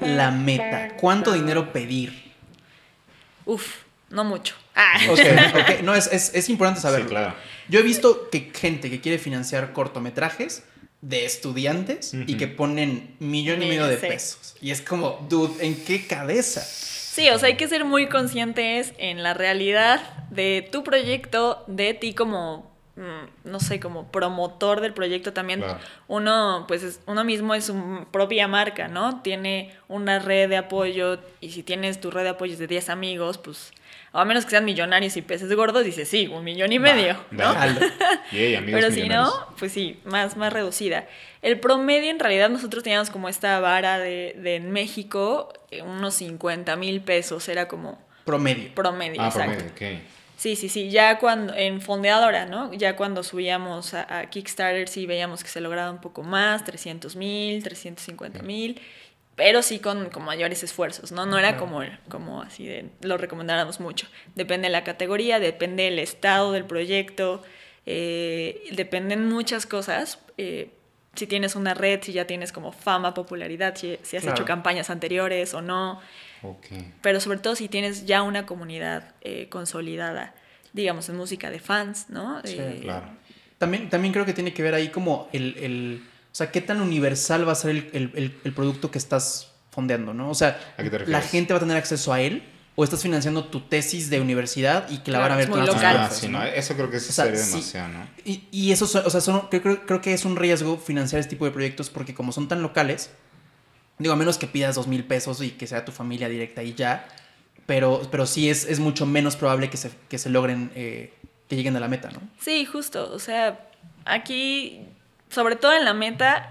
S1: la meta. ¿Cuánto dinero pedir?
S3: Uf, no mucho. Ah.
S1: Ok, ok, no, es, es, es importante saberlo.
S2: Sí, claro.
S1: Yo he visto que gente que quiere financiar cortometrajes de estudiantes y que ponen millón y medio de
S3: Sí.
S1: pesos. Y es como, dude, ¿en qué cabeza?
S3: Sí, o sea, hay que ser muy conscientes en la realidad de tu proyecto, de ti como, no sé, como promotor del proyecto también.
S2: Claro.
S3: Uno, pues, es- uno mismo es su propia marca, ¿no? Tiene una red de apoyo y si tienes tu red de apoyos de 10 amigos, pues, a menos que sean millonarios y peces gordos, dices, sí, un millón y medio, ¿no?
S1: Jalo.
S2: Yay, amigos
S3: Pero si no, pues sí, más, más reducida. El promedio, en realidad, nosotros teníamos como esta vara de, de en México, eh, unos 50 mil pesos, era como
S1: Promedio.
S3: promedio,
S2: Ah,
S3: exacto.
S2: promedio.
S3: Sí, sí, sí, ya cuando, en fondeadora, ¿no? Ya cuando subíamos a, a Kickstarter, sí veíamos que se lograba un poco más, 300 mil, 350 mil, pero sí con, con mayores esfuerzos, ¿no? No era como, como así de, lo recomendáramos mucho. Depende de la categoría, depende del estado del proyecto, eh, dependen muchas cosas. eh, si tienes una red, si ya tienes como fama, popularidad, si, si has
S1: Claro.
S3: hecho campañas anteriores o no
S2: Ok.
S3: pero sobre todo si tienes ya una comunidad eh, consolidada, digamos, en música de fans, ¿no?
S1: Sí,
S3: Eh,
S2: Claro.
S1: También, también creo que tiene que ver ahí como el, el- o sea, qué tan universal va a ser el, el- el- producto que estás fondeando, ¿no? O sea,
S2: ¿A qué te
S1: la gente va a tener acceso a él o estás financiando tu tesis de universidad y que la van a ver todas
S3: local.
S2: Ah, eso creo que sí
S1: O sea,
S2: sería
S1: sí.
S2: demasiado, ¿no?
S1: Y, y eso, o sea, son- creo, creo- creo que es un riesgo financiar este tipo de proyectos porque como son tan locales, digo, a menos que pidas dos mil pesos y que sea tu familia directa y ya, pero, pero sí es, es mucho menos probable que se, que se logren, eh, que lleguen a la meta, ¿no?
S3: Sí, justo. O sea, aquí, sobre todo en la meta,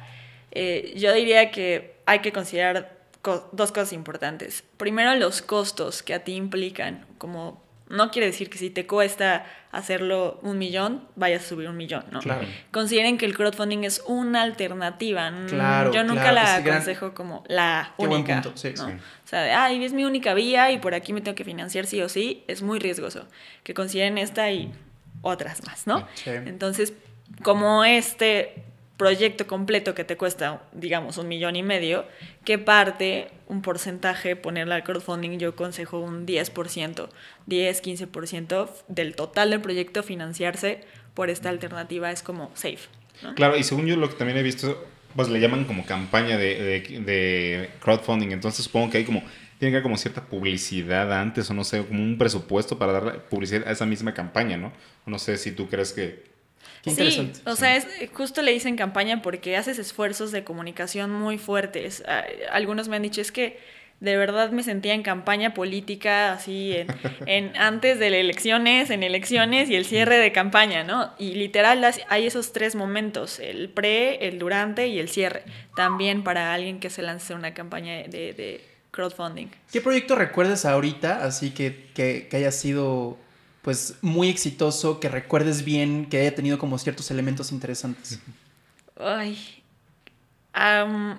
S3: eh, yo diría que hay que considerar co- dos cosas importantes. Primero, los costos que a ti implican. Como no quiere decir que si te cuesta hacerlo un millón, vayas a subir un millón, ¿no?
S1: Claro.
S3: Consideren que el crowdfunding es una alternativa. Mm,
S1: Claro,
S3: Yo nunca
S1: claro,
S3: la
S1: gran-
S3: aconsejo como la
S1: Qué buen
S3: única.
S1: punto, sí,
S3: ¿no?
S1: sí.
S3: O sea, de, ay, es mi única vía y por aquí me tengo que financiar sí o sí, es muy riesgoso. Que consideren esta y otras más, ¿no?
S1: Sí.
S3: Entonces, como este proyecto completo que te cuesta, digamos, un millón y medio, ¿qué parte, un porcentaje, ponerle al crowdfunding? Yo aconsejo un 10%, 10, 15% del total del proyecto financiarse por esta alternativa es como safe. ¿no?
S2: Claro, y según yo lo que también he visto, pues le llaman como campaña de, de- de crowdfunding, entonces supongo que hay como, tiene que haber como cierta publicidad antes, o no sé, como un presupuesto para darle publicidad a esa misma campaña, ¿no? No sé si tú crees que...
S1: Qué
S3: Sí, o sea, es, justo le dicen campaña porque haces esfuerzos de comunicación muy fuertes. Ah, Algunos me han dicho es que de verdad me sentía en campaña política, así, en, en antes de las elecciones, en elecciones y el cierre de campaña, ¿no? Y literal las- hay esos tres momentos, el pre, el durante y el cierre, también para alguien que se lance una campaña de, de crowdfunding.
S1: ¿Qué proyecto recuerdas ahorita, así que, que, que haya sido pues muy exitoso, que recuerdes bien, que haya tenido como ciertos elementos interesantes?
S3: Ay. am,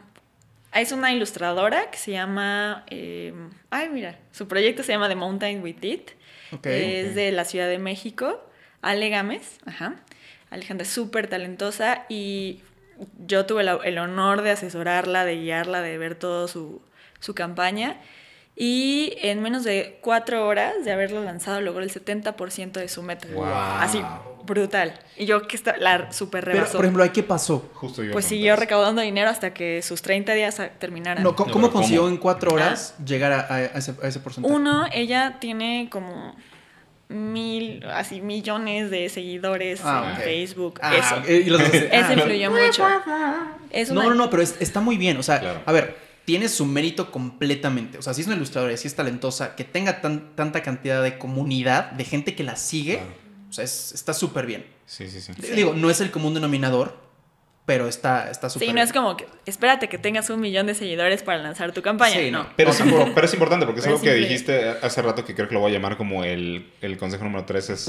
S3: es una ilustradora que se llama. eh, ay, mira. Su proyecto se llama The Mountain with It.
S1: Ok.
S3: Es de la Ciudad de México. Ale Gámez. Ajá. Alejandra es súper talentosa y yo tuve el honor de asesorarla, de guiarla, de ver todo su, su campaña. Y en menos de cuatro horas de haberlo lanzado logró el 70% de su meta.
S2: Wow.
S3: Así, brutal. Y yo que está, la super
S1: Pero,
S3: rebasó.
S1: por ejemplo, ¿ahí qué pasó?
S2: Justo yo.
S3: Pues siguió recaudando dinero hasta que sus 30 días terminaran.
S1: No, ¿Cómo,
S2: No,
S1: cómo
S2: pero
S1: consiguió
S2: ¿cómo?
S1: en cuatro horas llegar a, a ese, a ese porcentaje?
S3: Uno, ella tiene como mil, así millones de seguidores
S1: Ah,
S3: en
S1: ok.
S3: Facebook.
S1: Ah,
S3: Eso.
S1: eh, y los dos-
S3: Eso
S1: ah, no.
S3: influyó mucho. Es
S1: No, no, no, pero es- está muy bien. O sea,
S2: Claro.
S1: a ver, tiene su mérito completamente. O sea, si es una ilustradora, si es talentosa, que tenga tan- tanta cantidad de comunidad, de gente que la sigue,
S2: Claro.
S1: o sea, es- está súper bien.
S2: Sí, sí, sí.
S1: Digo, no es el común denominador, pero está está súper
S3: Sí, no
S1: bien.
S3: es como que espérate que tengas un millón de seguidores para lanzar tu campaña.
S1: Sí,
S3: no.
S2: Pero,
S1: No,
S2: es, pero importante porque es
S3: Pero
S2: algo que dijiste hace rato que creo que lo voy a llamar como el, el consejo número 3 es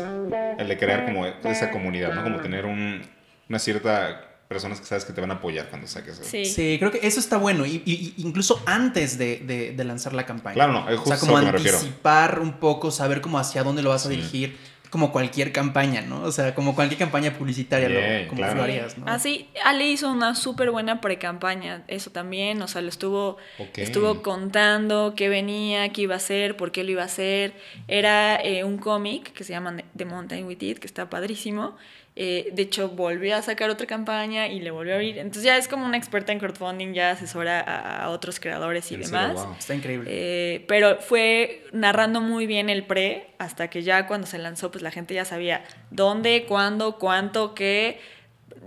S2: el de crear como esa comunidad, ¿no? Como tener un, una cierta personas que sabes que te van a apoyar cuando saques eso.
S3: Sí.
S1: Sí, creo que eso está bueno. Y, incluso antes de, de- de lanzar la campaña.
S2: Claro, no, es
S1: O sea,
S2: justo
S1: como
S2: a lo que me refiero.
S1: anticipar un poco, saber cómo hacia dónde lo vas a
S2: Sí.
S1: dirigir. Como cualquier campaña, ¿no? O sea, como cualquier campaña publicitaria, lo- como
S2: claro.
S1: lo harías, ¿no?
S3: Así, Ale hizo una súper buena pre-campaña, eso también, o sea, lo estuvo, estuvo contando qué venía, qué iba a hacer, por qué lo iba a hacer. Era eh, un cómic que se llama The Mountain with It, que está padrísimo. Eh, de hecho, volvió a sacar otra campaña y le volvió a abrir. Entonces ya es como una experta en crowdfunding, ya asesora a, a otros creadores y
S2: serio,
S3: demás.
S2: wow.
S1: Está increíble.
S3: Eh, pero fue narrando muy bien el pre, hasta que ya cuando se lanzó, pues la gente ya sabía dónde, cuándo, cuánto, qué,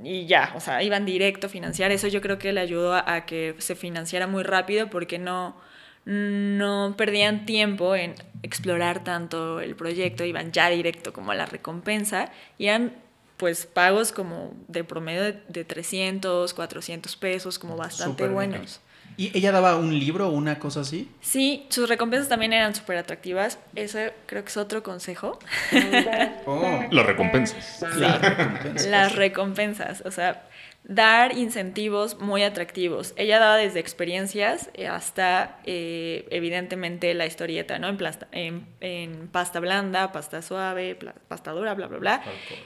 S3: y ya, o sea, iban directo a financiar. Eso yo creo que le ayudó a, a que se financiara muy rápido porque no, no perdían tiempo en explorar tanto el proyecto, iban ya directo como a la recompensa, y eran pues pagos como de promedio de, de 300, 400 pesos, como bastante
S1: bien.
S3: buenos.
S1: ¿Y ella daba un libro o una cosa así?
S3: Sí, sus recompensas también eran súper atractivas. Ese creo que es otro consejo.
S1: Oh,
S2: Los recompensas.
S1: la recompensa.
S3: Las recompensas, o sea, dar incentivos muy atractivos. Ella daba desde experiencias eh, hasta, eh, evidentemente, la historieta, ¿no? En, plasta- en, en pasta blanda, pasta suave, pasta dura, bla, bla, bla.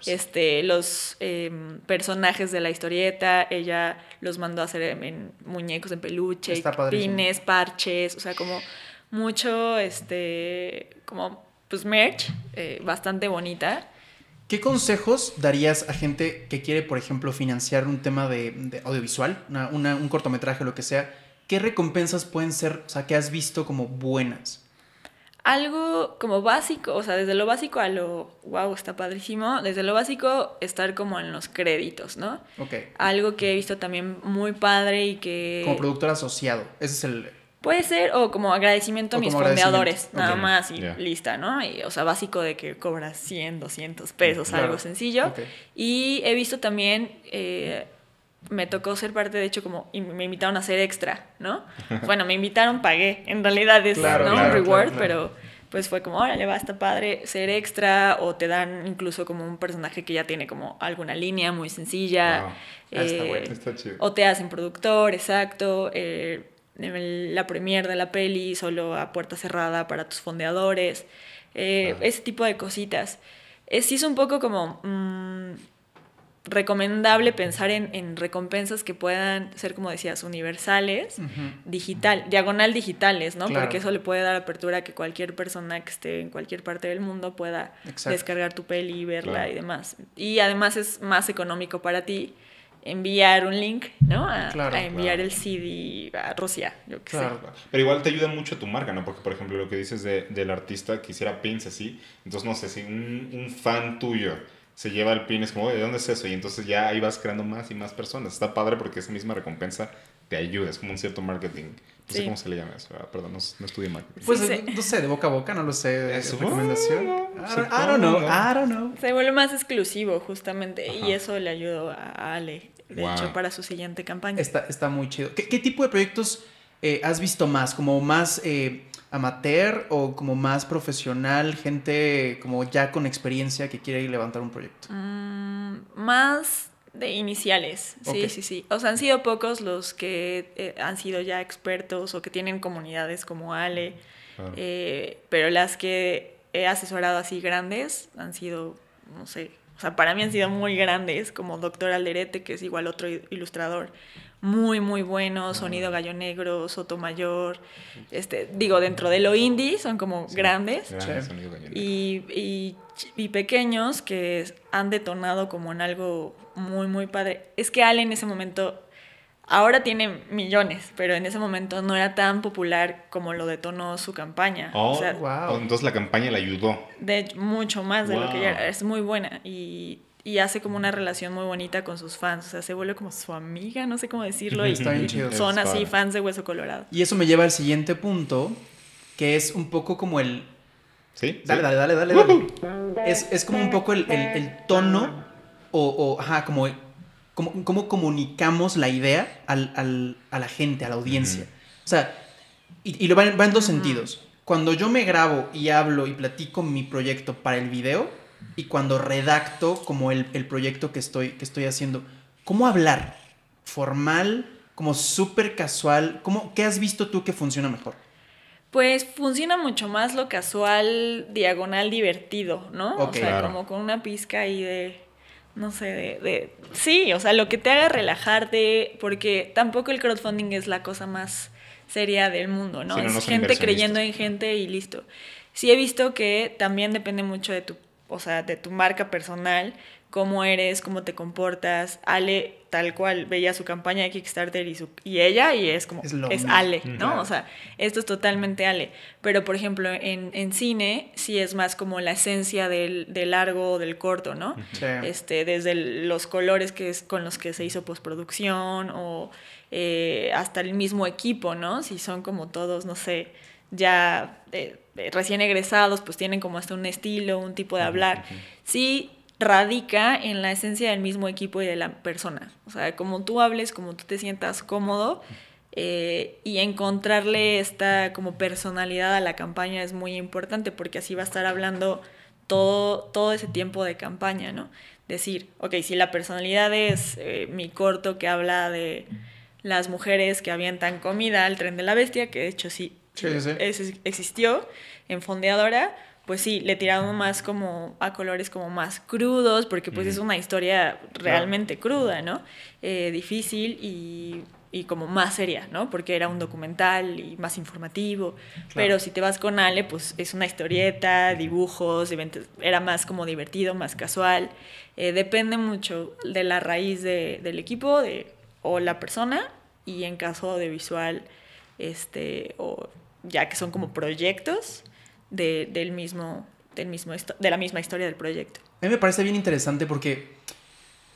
S3: Este, los em, personajes de la historieta, ella los mandó a hacer en, en muñecos en peluche, pines, parches, o sea, como mucho, este, como, pues, merch, eh, bastante bonita.
S1: ¿Qué consejos darías a gente que quiere, por ejemplo, financiar un tema de, de audiovisual, una- una- un cortometraje, lo que sea? ¿Qué recompensas pueden ser, o sea, que has visto como buenas?
S3: Algo como básico, o sea, desde lo básico a lo, wow, está padrísimo, desde lo básico estar como en los créditos, ¿no?
S1: Ok.
S3: Algo que he visto también muy padre y que...
S1: Como productor asociado. Ese es el...
S3: Puede ser, o como agradecimiento
S1: O
S3: a mis fondeadores, nada más y lista, ¿no? Y, o sea, básico de que cobras 100, 200 pesos,
S1: Claro.
S3: algo sencillo. Y he visto también, eh, me tocó ser parte, de hecho, como y me invitaron a ser extra, ¿no? bueno, me invitaron, pagué, en realidad es
S1: Claro,
S3: ¿no?
S1: claro,
S3: un reward, pero pues fue como, órale, va, está padre ser extra, o te dan incluso como un personaje que ya tiene como alguna línea muy sencilla.
S2: Wow.
S1: Ah, está
S3: eh,
S1: bueno,
S2: Está chido.
S3: o te hacen productor, exacto. eh, la premier de la peli, solo a puerta cerrada para tus fondeadores. eh, ese tipo de cositas. Es, sí es un poco como mm, recomendable pensar en, en recompensas que puedan ser, como decías, universales, digital, diagonal digitales, ¿no?
S1: Claro.
S3: Porque eso le puede dar apertura a que cualquier persona que esté en cualquier parte del mundo pueda
S1: Exacto.
S3: descargar tu peli y verla
S2: Claro.
S3: y demás. Y además es más económico para ti enviar un link, ¿no? A,
S1: Claro,
S3: a enviar
S2: claro.
S3: el CD a Rusia, yo qué
S1: Claro.
S3: sé.
S2: Pero igual te ayuda mucho tu marca, ¿no? Porque, por ejemplo, lo que dices de, del artista que hiciera pins así, entonces, no sé, si un, un fan tuyo se lleva el pin, es como, "Oye, ¿de dónde es eso? Y entonces ya ahí vas creando más y más personas. Está padre porque esa misma recompensa te ayuda, es como un cierto marketing. No sé cómo se le llama eso, ah, perdón, no, no estudié marketing.
S1: Pues
S3: Sí,
S1: no sé, de boca a boca, no lo sé. de
S2: Eso,
S1: recomendación. I don't, I
S2: supongo.
S1: don't know, I don't know.
S3: Se vuelve más exclusivo, justamente.
S2: Ajá.
S3: Y eso le ayudó a Ale, de
S2: Wow.
S3: hecho, para su siguiente campaña.
S1: Está, está muy chido. ¿Qué, qué tipo de proyectos eh, has visto más? ¿Como más eh, amateur o como más profesional? Gente como ya con experiencia que quiere levantar un proyecto.
S3: Mm, más de iniciales, sí, sí, sí. O sea, han sido pocos los que eh, han sido ya expertos o que tienen comunidades como Ale,
S2: Claro.
S3: eh, pero las que he asesorado así grandes han sido, no sé, o sea, para mí han sido muy grandes, como Doctor Alderete, que es igual otro ilustrador, muy, muy bueno, Sonido Gallo Negro, Sotomayor, este, digo, dentro de lo indie son como
S2: Sí,
S3: grandes.
S2: grande
S1: Sí.
S2: sonido gallego.
S3: Y, y, y pequeños que han detonado como en algo muy, muy padre. Es que Ale en ese momento, ahora tiene millones, pero en ese momento no era tan popular como lo detonó su campaña.
S2: Oh,
S3: o sea,
S1: wow.
S2: Entonces la campaña le ayudó.
S3: de hecho, mucho más de lo que ya era. Es muy buena y, y hace como una relación muy bonita con sus fans. O sea, se vuelve como su amiga, no sé cómo decirlo. y,
S1: Está bien
S3: y
S1: chido.
S3: son así
S2: padre.
S3: fans de Hueso Colorado.
S1: Y eso me lleva al siguiente punto, que es un poco como el...
S2: ¿Sí?
S1: Dale,
S2: ¿Sí?
S1: dale, dale, dale. dale. Es, es como un poco el, el- el tono o, o, ajá, como, como, cómo comunicamos la idea al, al- a la gente, a la audiencia. O sea, y, y lo va, en- va en dos sentidos. Cuando yo me grabo y hablo y platico mi proyecto para el video y cuando redacto como el, el proyecto que estoy, que estoy haciendo. ¿Cómo hablar? ¿Formal? ¿Como súper casual? ¿Cómo, ¿Qué has visto tú que funciona mejor?
S3: Pues funciona mucho más lo casual, diagonal, divertido, ¿no? O sea,
S2: Claro.
S3: como con una pizca ahí de, no sé, de, de... Sí, o sea, lo que te haga relajarte, porque tampoco el crowdfunding es la cosa más seria del mundo, ¿no?
S2: Sí, no,
S3: es
S2: no
S3: gente creyendo en gente y listo. Sí he visto que también depende mucho de tu, o sea, de tu marca personal, cómo eres, cómo te comportas. Ale, tal cual, veía su campaña de Kickstarter y, su, y ella, y es como,
S1: Es.
S3: Ale. ¿no? O sea, esto es totalmente Ale. Pero, por ejemplo, en, en cine sí es más como la esencia del, del largo o del corto, ¿no?
S1: Sí.
S3: Este, desde los colores que es con los que se hizo postproducción o eh, hasta el mismo equipo, ¿no? Si son como todos, no sé, ya eh, eh, recién egresados, pues tienen como hasta un estilo, un tipo de hablar. Sí radica en la esencia del mismo equipo y de la persona. O sea, como tú hables, como tú te sientas cómodo eh, y encontrarle esta como personalidad a la campaña es muy importante porque así va a estar hablando todo, todo ese tiempo de campaña, ¿no? Decir, ok, si la personalidad es eh, mi corto que habla de las mujeres que avientan comida al tren de la bestia, que de hecho sí,
S1: Sí, sí, sí.
S3: es- existió en Fondeadora, pues sí, le tiraron más como a colores como más crudos, porque pues es una historia realmente cruda, ¿no? Eh, difícil y, y como más seria, ¿no? Porque era un documental y más informativo. Pero si te vas con Ale, pues es una historieta, dibujos, eventos, era más como divertido, más casual. Eh, depende mucho de la raíz de- del equipo de, o la persona, y en caso de visual, este, o ya que son como proyectos de, del mismo, del mismo de la misma historia del proyecto.
S1: A mí me parece bien interesante porque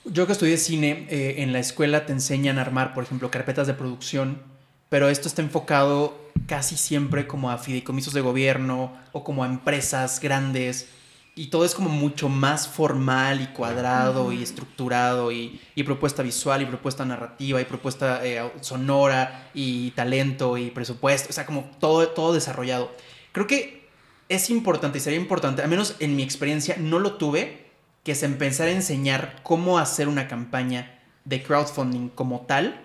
S1: yo que estudié cine, eh, en la escuela te enseñan a armar, por ejemplo, carpetas de producción, pero esto está enfocado casi siempre como a fideicomisos de gobierno o como a empresas grandes. Y todo es como mucho más formal y cuadrado y estructurado y, y propuesta visual y propuesta narrativa y propuesta eh, sonora y talento y presupuesto. O sea, como todo, todo desarrollado. Creo que es importante y sería importante, al menos en mi experiencia no lo tuve, que es empezar a enseñar cómo hacer una campaña de crowdfunding como tal,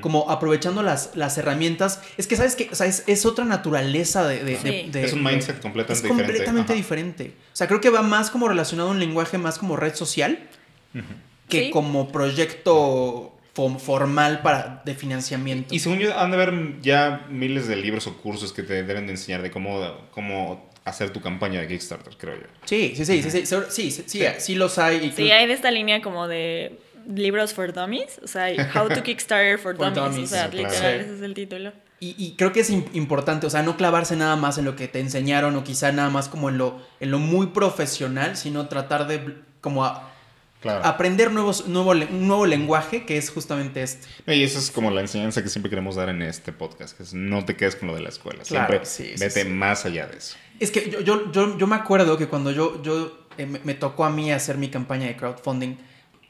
S1: como aprovechando las, las herramientas. Es que, ¿sabes qué? O sea, es, es otra naturaleza de... de- de-
S3: Sí.
S1: de-
S2: Es un mindset completamente
S1: es
S2: diferente.
S1: completamente
S2: Ajá.
S1: diferente. O sea, creo que va más como relacionado a un lenguaje más como red social que
S3: Sí.
S1: como proyecto formal para, de financiamiento.
S2: Y según yo, han de haber ya miles de libros o cursos que te deben de enseñar de cómo, cómo hacer tu campaña de Kickstarter, creo yo.
S1: Sí, sí, sí, sí, sí, sí, sí, sí los hay.
S3: Sí, hay de esta línea como de libros for dummies, o sea, How to Kickstarter for, dummies, o sea, literal, ese es el título.
S1: Y, creo que es importante, o sea, no clavarse nada más en lo que te enseñaron o quizá nada más como en lo, en lo muy profesional, sino tratar de como a
S2: Claro.
S1: aprender nuevos, nuevo, un nuevo lenguaje que es justamente este.
S2: Y esa es como la enseñanza que siempre queremos dar en este podcast, que es no te quedes con lo de la escuela.
S1: Claro,
S2: Siempre
S1: sí, sí,
S2: vete
S1: sí.
S2: más allá de eso.
S1: Es que yo, yo, yo, yo me acuerdo que cuando yo, yo eh, me, tocó a mí hacer mi campaña de crowdfunding,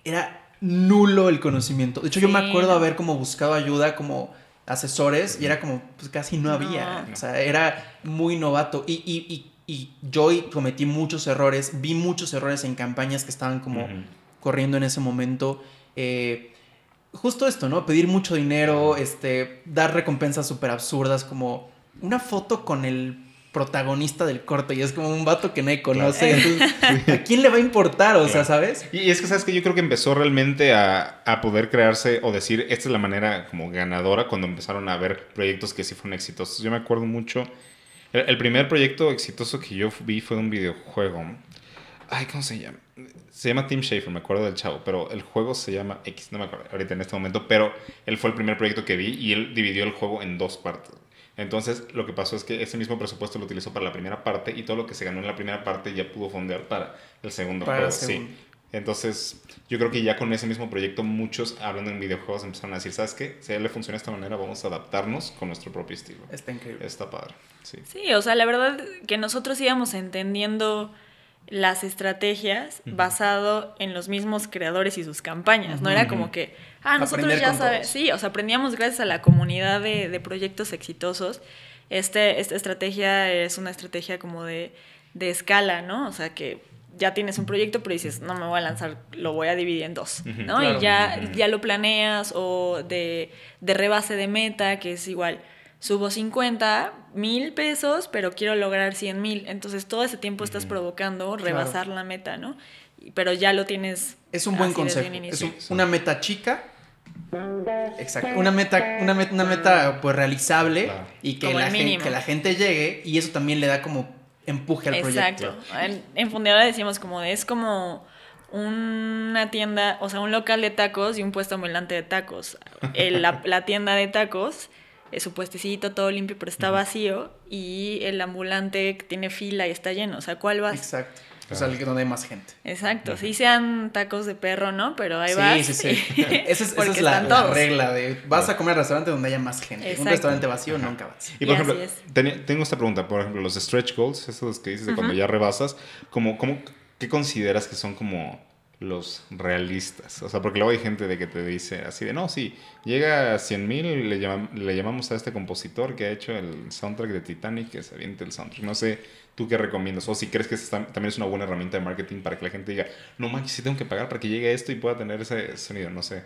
S1: era nulo el conocimiento. De hecho, yo me acuerdo haber como buscado ayuda como asesores y era como, pues casi no había.
S3: No.
S1: O sea, era muy novato. Y, y, y, y yo cometí muchos errores, vi muchos errores en campañas que estaban como. Corriendo en ese momento. Eh, justo esto, ¿no? Pedir mucho dinero, este, dar recompensas súper absurdas, como una foto con el protagonista del corto y es como un vato que nadie conoce. entonces, ¿A quién le va a importar? O sea. ¿sabes?
S2: Y es que, ¿sabes que Yo creo que empezó realmente a, a poder crearse o decir, esta es la manera como ganadora cuando empezaron a ver proyectos que sí fueron exitosos. Yo me acuerdo mucho, el, el primer proyecto exitoso que yo vi fue un videojuego. Ay, ¿cómo se llama? Se llama Tim Schafer, me acuerdo del chavo, pero el juego se llama X, no me acuerdo ahorita en este momento, pero él fue el primer proyecto que vi y él dividió el juego en dos partes. Entonces, lo que pasó es que ese mismo presupuesto lo utilizó para la primera parte y todo lo que se ganó en la primera parte ya pudo fondear para el segundo
S1: Para el
S2: juego.
S1: segundo.
S2: Sí. Entonces, yo creo que ya con ese mismo proyecto, muchos hablando en videojuegos empezaron a decir, ¿sabes qué? Si a él le funciona de esta manera, vamos a adaptarnos con nuestro propio estilo.
S1: Está increíble.
S2: Está padre. Sí.
S3: Sí, o sea, la verdad que nosotros íbamos entendiendo las estrategias basado en los mismos creadores y sus campañas. No era como que, ah, nosotros
S1: Aprender
S3: ya sabemos. Sí, o sea, aprendíamos gracias a la comunidad de, de proyectos exitosos. Este, esta estrategia es una estrategia como de, de escala, ¿no? O sea, que ya tienes un proyecto, pero dices, no me voy a lanzar, lo voy a dividir en dos. ¿no?
S1: Claro.
S3: Y ya, ya lo planeas o de, de rebase de meta, que es igual, subo 50 mil pesos, pero quiero lograr 100 mil. Entonces todo ese tiempo estás provocando rebasar la meta, ¿no? Pero ya lo tienes.
S1: Es un buen
S3: un
S1: Es un- una meta chica. Exacto. Una meta, una meta, una meta pues realizable
S2: Claro.
S1: y que la, gente, que la gente llegue y eso también le da como empuje al proyecto.
S3: Exacto. En, en Fundadora decíamos como de, es como una tienda, o sea, un local de tacos y un puesto ambulante de tacos. El- la, la tienda de tacos su puestecito, todo limpio, pero está vacío. Y el ambulante que tiene fila y está lleno. O sea, ¿cuál vas?
S1: Exacto. O sea, el que donde hay más gente.
S3: Exacto, sí sean tacos de perro, ¿no? Pero ahí
S1: sí,
S3: vas.
S1: sí, sí. Esa es, esa
S3: porque
S1: es la, regla de vas a comer al restaurante donde haya más gente. Un restaurante vacío nunca vas.
S2: Y por
S3: Y
S2: ejemplo,
S3: así es.
S2: tenía- tengo esta pregunta, por ejemplo, los stretch goals, esos que dices de cuando ya rebasas, como, como, ¿qué consideras que son como los realistas? O sea, porque luego hay gente de que te dice así de, no, sí, llega a 100 mil, le, le llamamos a este compositor que ha hecho el soundtrack de Titanic, que se aviente el soundtrack. No sé, ¿tú qué recomiendas? O si crees que también es una buena herramienta de marketing para que la gente diga, no manches, sí tengo que pagar para que llegue esto y pueda tener ese sonido, no sé.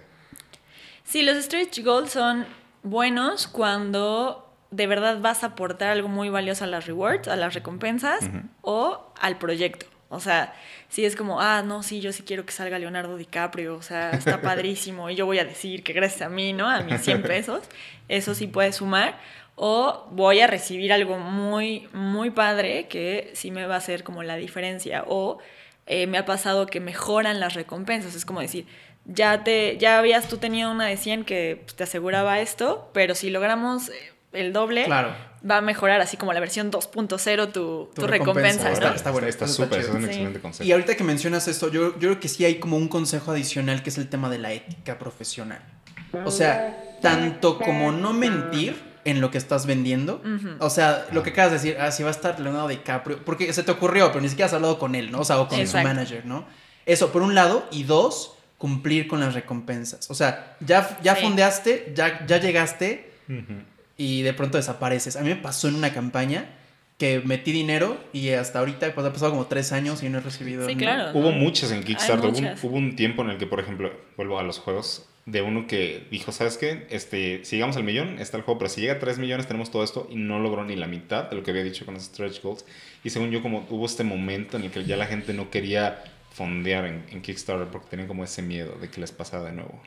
S3: Sí, los stretch goals son buenos cuando de verdad vas a aportar algo muy valioso a las rewards, a las recompensas o al proyecto. O sea, si es como, ah, no, sí, yo sí quiero que salga Leonardo DiCaprio, o sea, está padrísimo y yo voy a decir que gracias a mí, ¿no? A mis 100 pesos, eso sí puede sumar. O voy a recibir algo muy, muy padre que sí me va a hacer como la diferencia. O eh, me ha pasado que mejoran las recompensas. Es como decir, ya, te, ya habías tú tenido una de 100 que pues, te aseguraba esto, pero si logramos eh, el doble,
S1: Claro.
S3: Va a mejorar así como la versión 2.0 tu, tu,
S1: Tu
S3: recompensa.
S1: recompensa,
S3: ¿no?
S1: está- está bueno,
S2: Está súper, es un excelente
S3: Sí.
S2: concepto.
S1: Y ahorita que mencionas esto, yo, yo creo que sí hay como un consejo adicional que es el tema de la ética profesional. O sea, tanto como no mentir en lo que estás vendiendo. O sea, lo que acabas de decir, ah, si va a estar Leonardo DiCaprio, porque se te ocurrió, pero ni siquiera has hablado con él, ¿no? O sea, o con
S3: Exacto.
S1: su manager, ¿no? Eso, por un lado, y dos, cumplir con las recompensas. O sea, ya, ya
S3: Sí.
S1: fondeaste, ya, ya llegaste. Y de pronto desapareces. A mí me pasó en una campaña que metí dinero y hasta ahorita pues, ha pasado como tres años y no he recibido.
S3: Sí, claro.
S2: Hubo muchas en Kickstarter. Hubo un,
S3: muchas.
S2: hubo un tiempo en el que, por ejemplo, vuelvo a los juegos, de uno que dijo, ¿sabes qué? Este, si llegamos al millón, está el juego, pero si llega a 3 millones tenemos todo esto y no logró ni la mitad de lo que había dicho con los stretch goals. Y según yo, como hubo este momento en el que ya la gente no quería fondear en, en Kickstarter porque tenían como ese miedo de que les pasara de nuevo.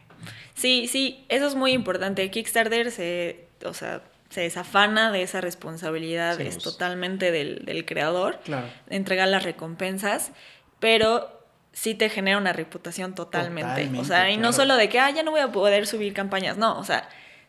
S3: Sí, sí, eso es muy importante. Kickstarter se, o sea, se desafana de esa responsabilidad,
S2: Sí,
S3: es
S2: pues.
S3: totalmente del, del creador,
S1: Claro.
S3: entregar las recompensas, pero sí te genera una reputación totalmente. o sea, y no solo de que, ah, ya no voy a poder subir campañas, no, o sea,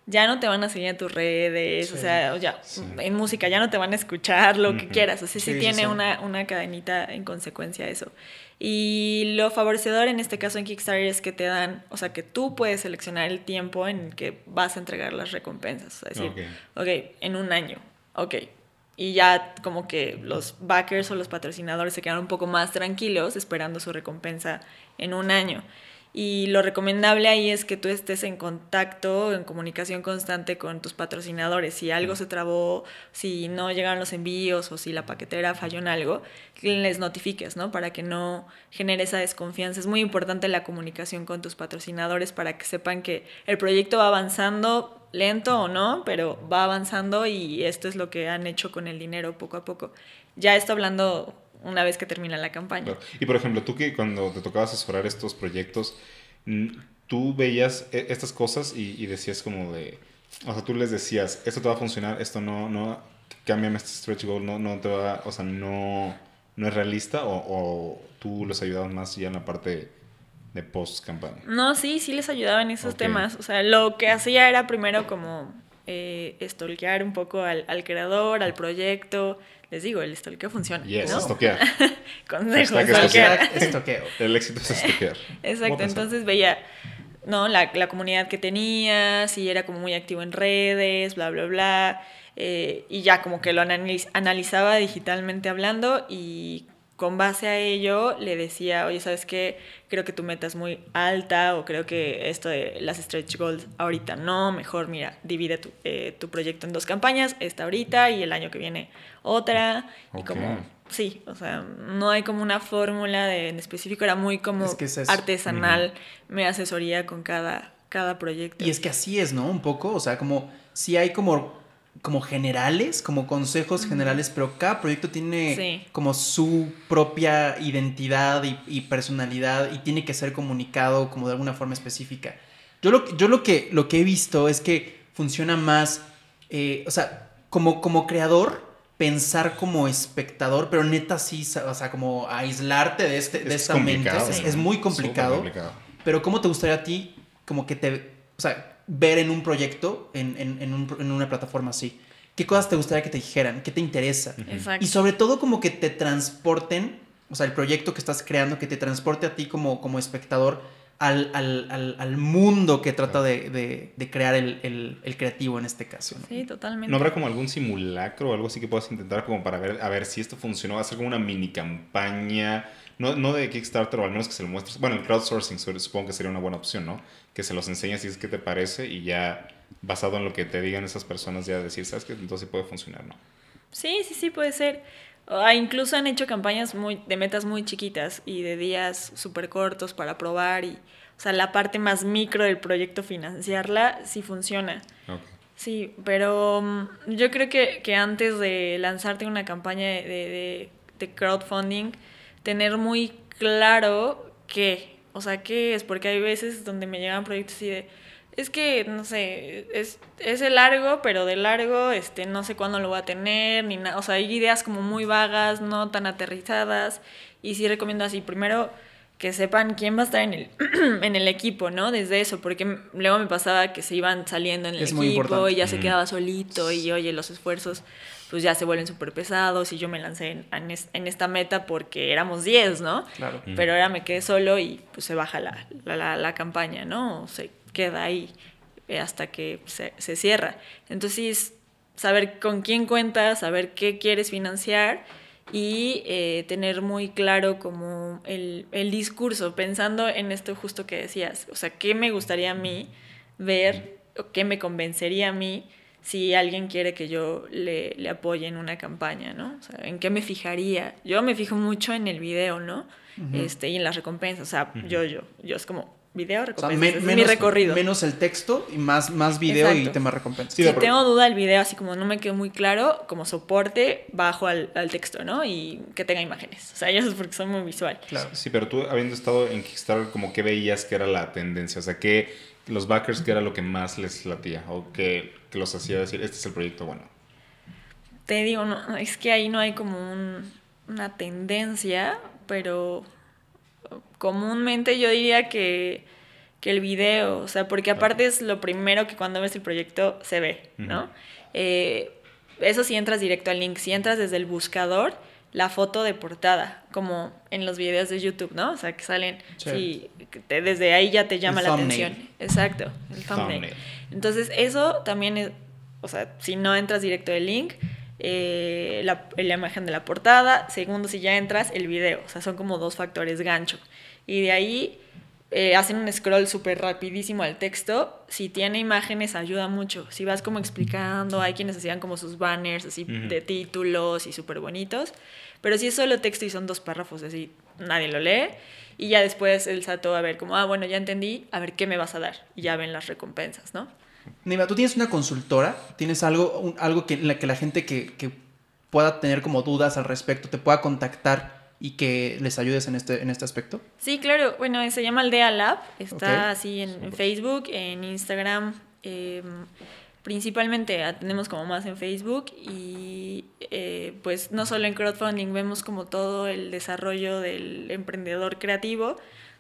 S3: ya no te van a seguir en tus redes, o sea, o ya,
S2: Sí.
S3: en música ya no te van a escuchar lo que quieras, o sea, sí, tiene. Una, una cadenita en consecuencia a eso. Y lo favorecedor en este caso en Kickstarter es que te dan, o sea, que tú puedes seleccionar el tiempo en que vas a entregar las recompensas. Decir, ok, okay en un año, ok. Y ya como que los backers o los patrocinadores se quedan un poco más tranquilos esperando su recompensa en un año. Y lo recomendable ahí es que tú estés en contacto, en comunicación constante con tus patrocinadores. Si algo se trabó, si no llegaron los envíos o si la paquetera falló en algo, les notifiques, ¿no? Para que no genere esa desconfianza. Es muy importante la comunicación con tus patrocinadores para que sepan que el proyecto va avanzando lento o no, pero va avanzando y esto es lo que han hecho con el dinero poco a poco. Ya estoy hablando una vez que termina la campaña.
S2: Y por ejemplo, tú que cuando te tocaba asesorar estos proyectos, tú veías e, estas cosas y, decías como de, o sea, tú les decías, esto te va a funcionar, esto no, no, cámbiame este stretch goal, no, no te va, o sea, no, no es realista o, o tú les ayudabas más ya en la parte de post campaña.
S3: No, sí, sí les ayudaba en esos temas. O sea, lo que hacía era primero como eh, estolquear un poco al, al, creador, al proyecto, les digo, el stalkeo funciona.
S2: Yes, ¿no? estoquear.
S3: Consejo,
S1: estoqueo.
S2: El éxito es estoquear.
S3: Exacto, entonces veía, ¿no? La, la, comunidad que tenía, si era como muy activo en redes, bla, bla, bla. Eh, y ya como que lo analizaba digitalmente hablando y con base a ello le decía, oye, ¿sabes qué? Creo que tu meta es muy alta o creo que esto de las stretch goals ahorita no, mejor mira, divide tu, eh, tu proyecto en dos campañas, esta ahorita y el año que viene otra. Y como, sí, o sea, no hay como una fórmula de, en específico, era muy como artesanal, me asesoría con cada, cada proyecto.
S1: Y es que así es, ¿no? Un poco, o sea, como si hay como como generales, como consejos generales, pero cada proyecto tiene como su propia identidad y, personalidad y tiene que ser comunicado como de alguna forma específica. Yo lo, yo lo, que, lo que he visto es que funciona más, eh, o sea, como, como creador, pensar como espectador, pero neta sí, o sea, como aislarte de, este, de esta mente. Es, muy complicado, complicado. Pero ¿cómo te gustaría a ti como que te, o sea, ver en un proyecto, en, en, en, un, en, una plataforma así? ¿Qué cosas te gustaría que te dijeran? ¿Qué te interesa? Y sobre todo como que te transporten, o sea, el proyecto que estás creando, que te transporte a ti como, como espectador al, al, al, mundo que trata de, de, crear el, el, el, creativo en este caso.
S3: Sí, totalmente.
S2: ¿No habrá como algún simulacro o algo así que puedas intentar como para ver, a ver si esto funcionó? ¿Va a ser como una mini campaña? No, no de Kickstarter o al menos que se lo muestres. Bueno, el crowdsourcing supongo que sería una buena opción, ¿no? Que se los enseñes si es que te parece y ya basado en lo que te digan esas personas ya decir, ¿sabes qué? Entonces puede funcionar, ¿no?
S3: Sí, sí, sí, puede ser. Ah, incluso han hecho campañas muy, de metas muy chiquitas y de días súper cortos para probar y, o sea, la parte más micro del proyecto financiarla sí funciona. Sí, pero mm, yo creo que, que, antes de lanzarte una campaña de, de, de crowdfunding, tener muy claro qué, o sea, qué es, porque hay veces donde me llegan proyectos así de, es que, no sé, es, es el largo, pero de largo, este, no sé cuándo lo voy a tener, ni nada, o sea, hay ideas como muy vagas, no tan aterrizadas, y sí recomiendo así, primero que sepan quién va a estar en el, en el equipo, ¿no? Desde eso, porque luego me pasaba que se iban saliendo en el equipo y ya se quedaba solito y oye, los esfuerzos pues ya se vuelven súper pesados y yo me lancé en, en, esta meta porque éramos 10, ¿no? Claro. Pero ahora me quedé solo y pues se baja la, la, la, campaña, ¿no? O se queda ahí eh, hasta que se, se cierra. Entonces, saber con quién cuentas, saber qué quieres financiar y eh, tener muy claro como el, el, discurso, pensando en esto justo que decías, o sea, qué me gustaría a mí ver o qué me convencería a mí si alguien quiere que yo le, le, apoye en una campaña, ¿no? O sea, ¿en qué me fijaría? Yo me fijo mucho en el video, ¿no? este, y en las recompensas, o sea, yo, yo, yo es como video, recompensas, es mi recorrido.
S1: Menos el texto y más, más video y tema recompensas.
S3: si tengo duda el video, así como no me quedó muy claro, como soporte, bajo al, al, texto, ¿no? Y que tenga imágenes. O sea, yo es porque soy muy visual.
S2: Claro. Sí, pero tú habiendo estado en Kickstarter, como que veías que era la tendencia, o sea, que los backers, que era lo que más les latía? O que que los hacía decir, este es el proyecto bueno?
S3: Te digo, no, es que ahí no hay como una tendencia, pero comúnmente yo diría que, que, el video, o sea, porque aparte es lo primero que cuando ves el proyecto se ve, ¿no? Eh, eso si entras directo al link, si entras desde el buscador, la foto de portada, como en los videos de YouTube, ¿no? O sea, que salen,
S1: Sí.
S3: te- desde ahí ya te llama
S1: El
S3: la
S1: thumbnail.
S3: atención. Exacto, el thumbnail.
S2: Thumbnail.
S3: Entonces, eso también es, o sea, si no entras directo del link, eh, la, la imagen de la portada, segundo, si ya entras, el video, o sea, son como dos factores gancho. Y de ahí eh, hacen un scroll súper rapidísimo al texto. Si tiene imágenes, ayuda mucho. Si vas como explicando, hay quienes hacían como sus banners así de títulos y súper bonitos. Pero si es solo texto y son dos párrafos así, nadie lo lee. Y ya después el Sato a ver como, ah, bueno, ya entendí, a ver qué me vas a dar. Y ya ven las recompensas, ¿no?
S1: Neiva, ¿tú tienes una consultora? ¿Tienes algo, un- algo que, en la que la gente que, que pueda tener como dudas al respecto te pueda contactar y que les ayudes en este, en este aspecto?
S3: Sí, claro. Bueno, se llama Aldea Lab. Está así en, en Facebook, en Instagram. eh, principalmente atendemos como más en Facebook y eh, pues no solo en crowdfunding, vemos como todo el desarrollo del emprendedor creativo,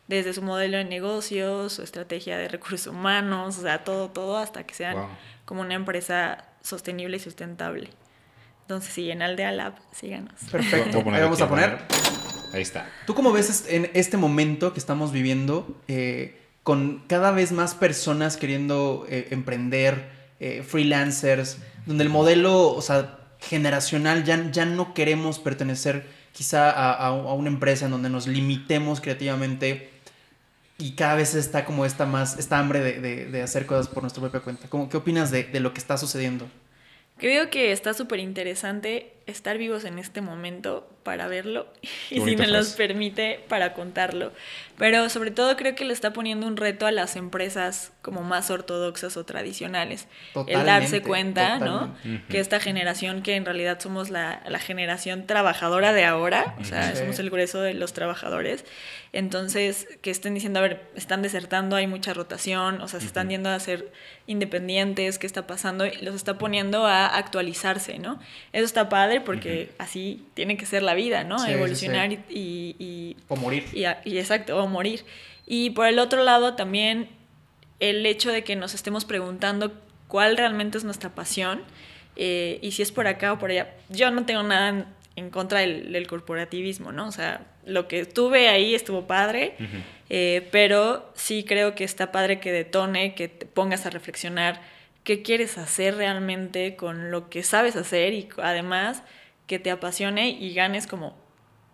S3: desde su modelo de negocios, su estrategia de recursos humanos, o sea, todo, todo hasta que sean
S2: Wow.
S3: como una empresa sostenible y sustentable. Entonces, sí, en Aldea Lab, síganos.
S1: Perfecto.
S2: Voy a poner
S1: Ahí vamos a poner.
S2: Ahí está.
S1: ¿Tú cómo ves en este momento que estamos viviendo eh, con cada vez más personas queriendo eh, emprender, eh, freelancers, donde el modelo, o sea, generacional, ya, ya no queremos pertenecer quizá a, a- a una empresa en donde nos limitemos creativamente y cada vez está como esta más, esta hambre de, de- de hacer cosas por nuestra propia cuenta? ¿Cómo, ¿Qué opinas de, de lo que está sucediendo?
S3: Creo que está súper interesante estar vivos en este momento para verlo y si me los permite para contarlo. Pero sobre todo creo que le está poniendo un reto a las empresas como más ortodoxas o tradicionales. el darse
S1: Totalmente,
S3: cuenta, ¿no?
S1: totalmente.
S2: Ujú.
S3: Que esta generación que en realidad somos la, la generación trabajadora de ahora, o sea,
S1: Sí.
S3: somos el grueso de los trabajadores. Entonces, que estén diciendo, a ver, están desertando, hay mucha rotación, o sea, se están
S2: Ujú.
S3: yendo a ser independientes, qué está pasando, y los está poniendo a actualizarse, ¿no? Eso está padre porque así tiene que ser la vida, ¿no?
S1: Sí, sí,
S3: Evolucionar
S1: sí.
S3: y- y- y
S1: O morir.
S3: y, y exacto, o morir. Y por el otro lado también el hecho de que nos estemos preguntando cuál realmente es nuestra pasión eh, y si es por acá o por allá. Yo no tengo nada en, en contra del, del corporativismo, ¿no? O sea, lo que estuve ahí estuvo padre,
S2: Ujú.
S3: eh, pero sí creo que está padre que detone, que te pongas a reflexionar qué quieres hacer realmente con lo que sabes hacer y además que te apasione y ganes como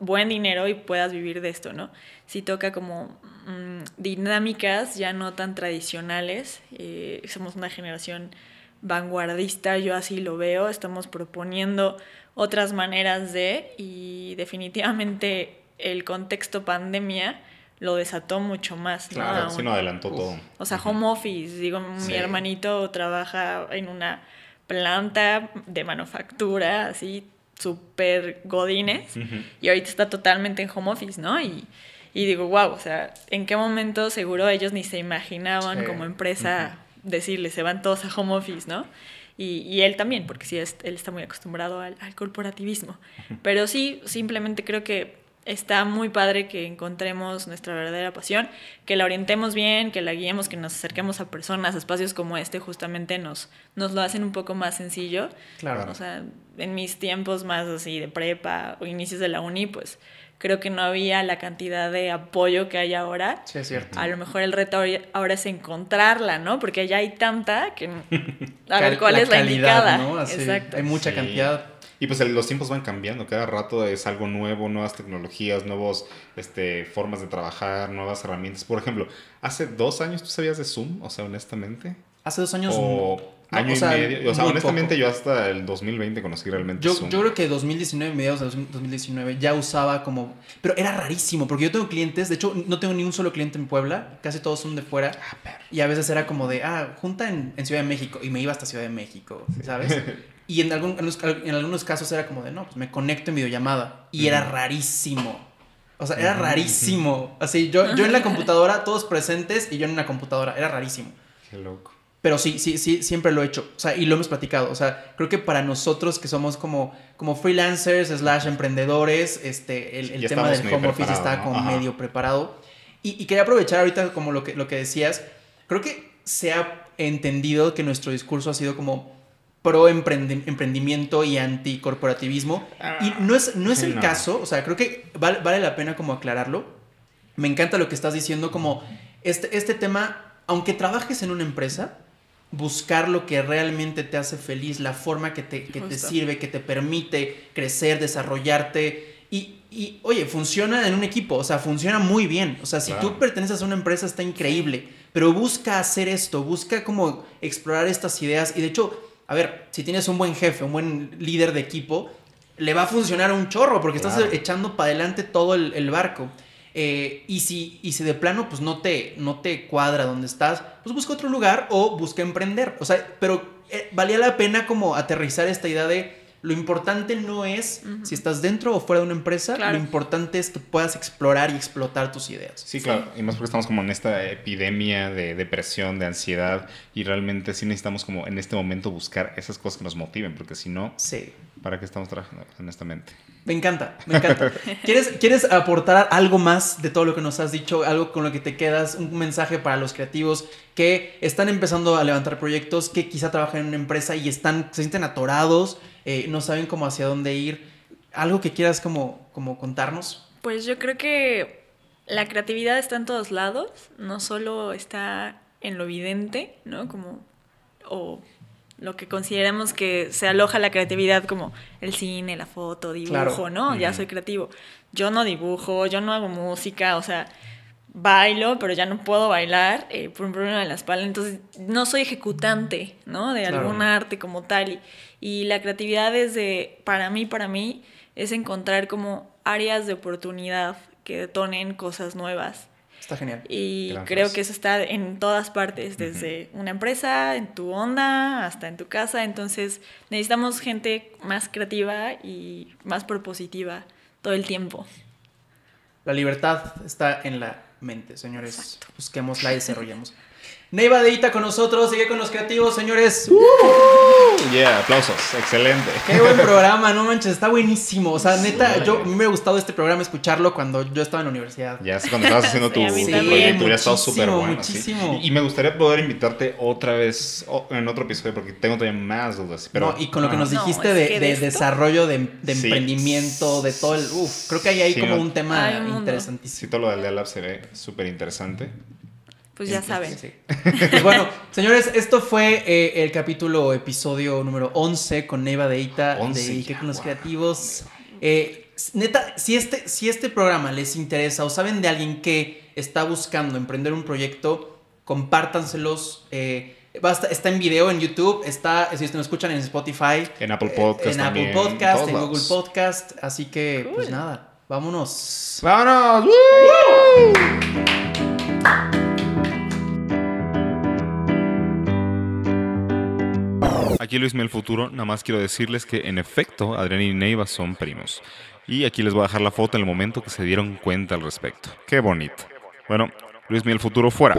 S3: buen dinero y puedas vivir de esto, ¿no? Si toca como mm, dinámicas ya no tan tradicionales, eh, somos una generación vanguardista, yo así lo veo, estamos proponiendo otras maneras de y definitivamente el contexto pandemia lo desató mucho más. ¿no?
S2: Claro, sí, no adelantó
S1: Uf.
S2: todo.
S3: o sea, home office, digo,
S2: Sí.
S3: mi hermanito trabaja en una planta de manufactura, así, súper godines,
S2: Ujú.
S3: y ahorita está totalmente en home office, ¿no? Y, y digo, wow, o sea, ¿en qué momento seguro ellos ni se imaginaban
S1: Sí.
S3: como empresa decirle, se van todos a home office, ¿no? Y, y él también, porque sí, es- él está muy acostumbrado al, al corporativismo. Pero sí, simplemente creo que está muy padre que encontremos nuestra verdadera pasión, que la orientemos bien, que la guiemos, que nos acerquemos a personas, a espacios como este, justamente nos, nos lo hacen un poco más sencillo.
S1: Claro.
S3: O sea, en mis tiempos más así de prepa o inicios de la uni, pues creo que no había la cantidad de apoyo que hay ahora.
S1: Sí, es cierto.
S3: A lo mejor el reto ahora- es encontrarla, ¿no? Porque ya hay tanta que... A ver cuál es la
S1: calidad,
S3: indicada.
S1: ¿no? Así,
S3: Exacto.
S1: Hay mucha
S2: Sí.
S1: cantidad.
S2: Y pues el- los tiempos van cambiando, cada rato es algo nuevo, nuevas tecnologías, nuevos este, formas de trabajar, nuevas herramientas. Por ejemplo, hace dos años tú sabías de Zoom, o sea, honestamente.
S1: Hace dos años.
S2: O
S1: no,
S2: año
S1: o sea,
S2: y medio. O sea, honestamente
S1: poco.
S2: yo hasta el 2020 conocí realmente
S1: Yo,
S2: Zoom.
S1: yo creo que 2019, mediados de 2019, ya usaba como... Pero era rarísimo, porque yo tengo clientes, de hecho no tengo ni un solo cliente en Puebla, casi todos son de fuera,
S2: Ah,
S1: y a veces era como de, ah, junta en, en Ciudad de México, y me iba hasta Ciudad de México, ¿sabes? Y en, algún- en, los- en algunos casos era como de, no, pues me conecto en videollamada, y era
S2: Ujú.
S1: rarísimo. O sea, era rarísimo. Así, yo, yo en la computadora, todos presentes, y yo en una computadora, era rarísimo.
S2: Qué loco.
S1: Pero sí, sí, sí, siempre lo he hecho. O sea, y lo hemos platicado. O sea, creo que para nosotros que somos como, como freelancers, slash emprendedores, este, el, el tema del home office está
S2: ¿no?
S1: como
S2: Ajá.
S1: medio preparado. Y, y quería aprovechar ahorita como lo que, lo que decías. Creo que se ha entendido que nuestro discurso ha sido como pro emprendi- emprendimiento y anticorporativismo. y no es, no es
S2: sí,
S1: el
S2: no.
S1: caso, o sea, creo que val- vale la pena como aclararlo. Me encanta lo que estás diciendo, como este, este tema, aunque trabajes en una empresa, buscar lo que realmente te hace feliz, la forma que te, que te sirve, que te permite crecer, desarrollarte. Y, y, oye, funciona en un equipo, o sea, funciona muy bien. O sea, si
S2: Claro.
S1: tú perteneces a una empresa está increíble, pero busca hacer esto, busca como explorar estas ideas. Y de hecho, a ver, si tienes un buen jefe, un buen líder de equipo, le va a funcionar un chorro porque estás echando para adelante todo el, el barco. Eh, y, si, y si de plano pues no te, no te cuadra donde estás, pues busca otro lugar o busca emprender. O sea, pero eh, valía la pena como aterrizar esta idea de lo importante no es si estás dentro o fuera de una empresa,
S3: Claro.
S1: lo importante es que puedas explorar y explotar tus ideas.
S2: Sí, claro. Y más porque estamos como en esta epidemia de depresión, de ansiedad. Y realmente sí necesitamos como en este momento buscar esas cosas que nos motiven. Porque si no,
S1: Sí.
S2: ¿para qué estamos trabajando? Honestamente.
S1: Me encanta, me encanta. ¿Quieres, ¿Quieres aportar algo más de todo lo que nos has dicho? Algo con lo que te quedas, un mensaje para los creativos que están empezando a levantar proyectos, que quizá trabajan en una empresa y están, se sienten atorados, eh, no saben cómo hacia dónde ir. Algo que quieras como, como contarnos.
S3: Pues yo creo que la creatividad está en todos lados, no solo está en lo evidente, ¿no? Como, o lo que consideramos que se aloja la creatividad como el cine, la foto, dibujo,
S1: Claro.
S3: ¿no? Ya soy creativo. Yo no dibujo, yo no hago música, o sea, bailo, pero ya no puedo bailar eh, por un problema de la espalda, entonces no soy ejecutante, ¿no? De
S1: Claro.
S3: algún arte como tal. Y, y la creatividad es de, para mí, para mí, es encontrar como áreas de oportunidad que detonen cosas nuevas.
S1: Está genial.
S3: Y creo que eso está en todas partes, desde una empresa, en tu onda, hasta en tu casa. Entonces necesitamos gente más creativa y más propositiva todo el tiempo.
S1: La libertad está en la mente, señores. Busquémosla y desarrollemos. Neiva Deita con nosotros, sigue con los creativos, señores.
S2: Yeah, aplausos. Excelente.
S1: Qué buen programa, no manches, está buenísimo. O sea, neta, yo, a mí me hubiera gustado este programa escucharlo cuando yo estaba en la universidad.
S2: Ya es cuando estabas haciendo tu,
S3: Sí,
S2: proyecto, hubiera estado súper bueno.
S1: muchísimo.
S2: sí. Y, y me gustaría poder invitarte otra vez en otro episodio porque tengo todavía más dudas. Pero,
S1: No, y con lo que nos
S3: No,
S1: dijiste de, desarrollo de, de
S2: Sí.
S1: emprendimiento, de todo el... Uf, creo que ahí hay
S2: Sí,
S1: como
S2: no.
S1: un tema
S3: Hay un mundo.
S2: Sí,
S1: interesantísimo.
S2: todo lo del Lab se ve súper interesante.
S3: Pues ya saben.
S1: sí. Pues bueno, señores, esto fue eh, el capítulo, episodio número 11 con Neiva Deita
S2: 11
S1: de Ike con los
S2: wow.
S1: creativos. Eh, neta, si este, si este programa les interesa o saben de alguien que está buscando emprender un proyecto, compártanselos. eh, basta- está en video en YouTube, está, si ustedes nos escuchan en Spotify,
S2: En Apple
S1: eh,
S2: Podcast
S1: en Apple Podcast. Google Podcast. Así que, pues nada, vámonos.
S2: ¡Vámonos! ¡Woo! Aquí Luis Mel Futuro, nada más quiero decirles que en efecto Adrián y Neiva son primos. Y aquí les voy a dejar la foto en el momento que se dieron cuenta al respecto. Qué bonito. Bueno, Luis Miel Futuro fuera.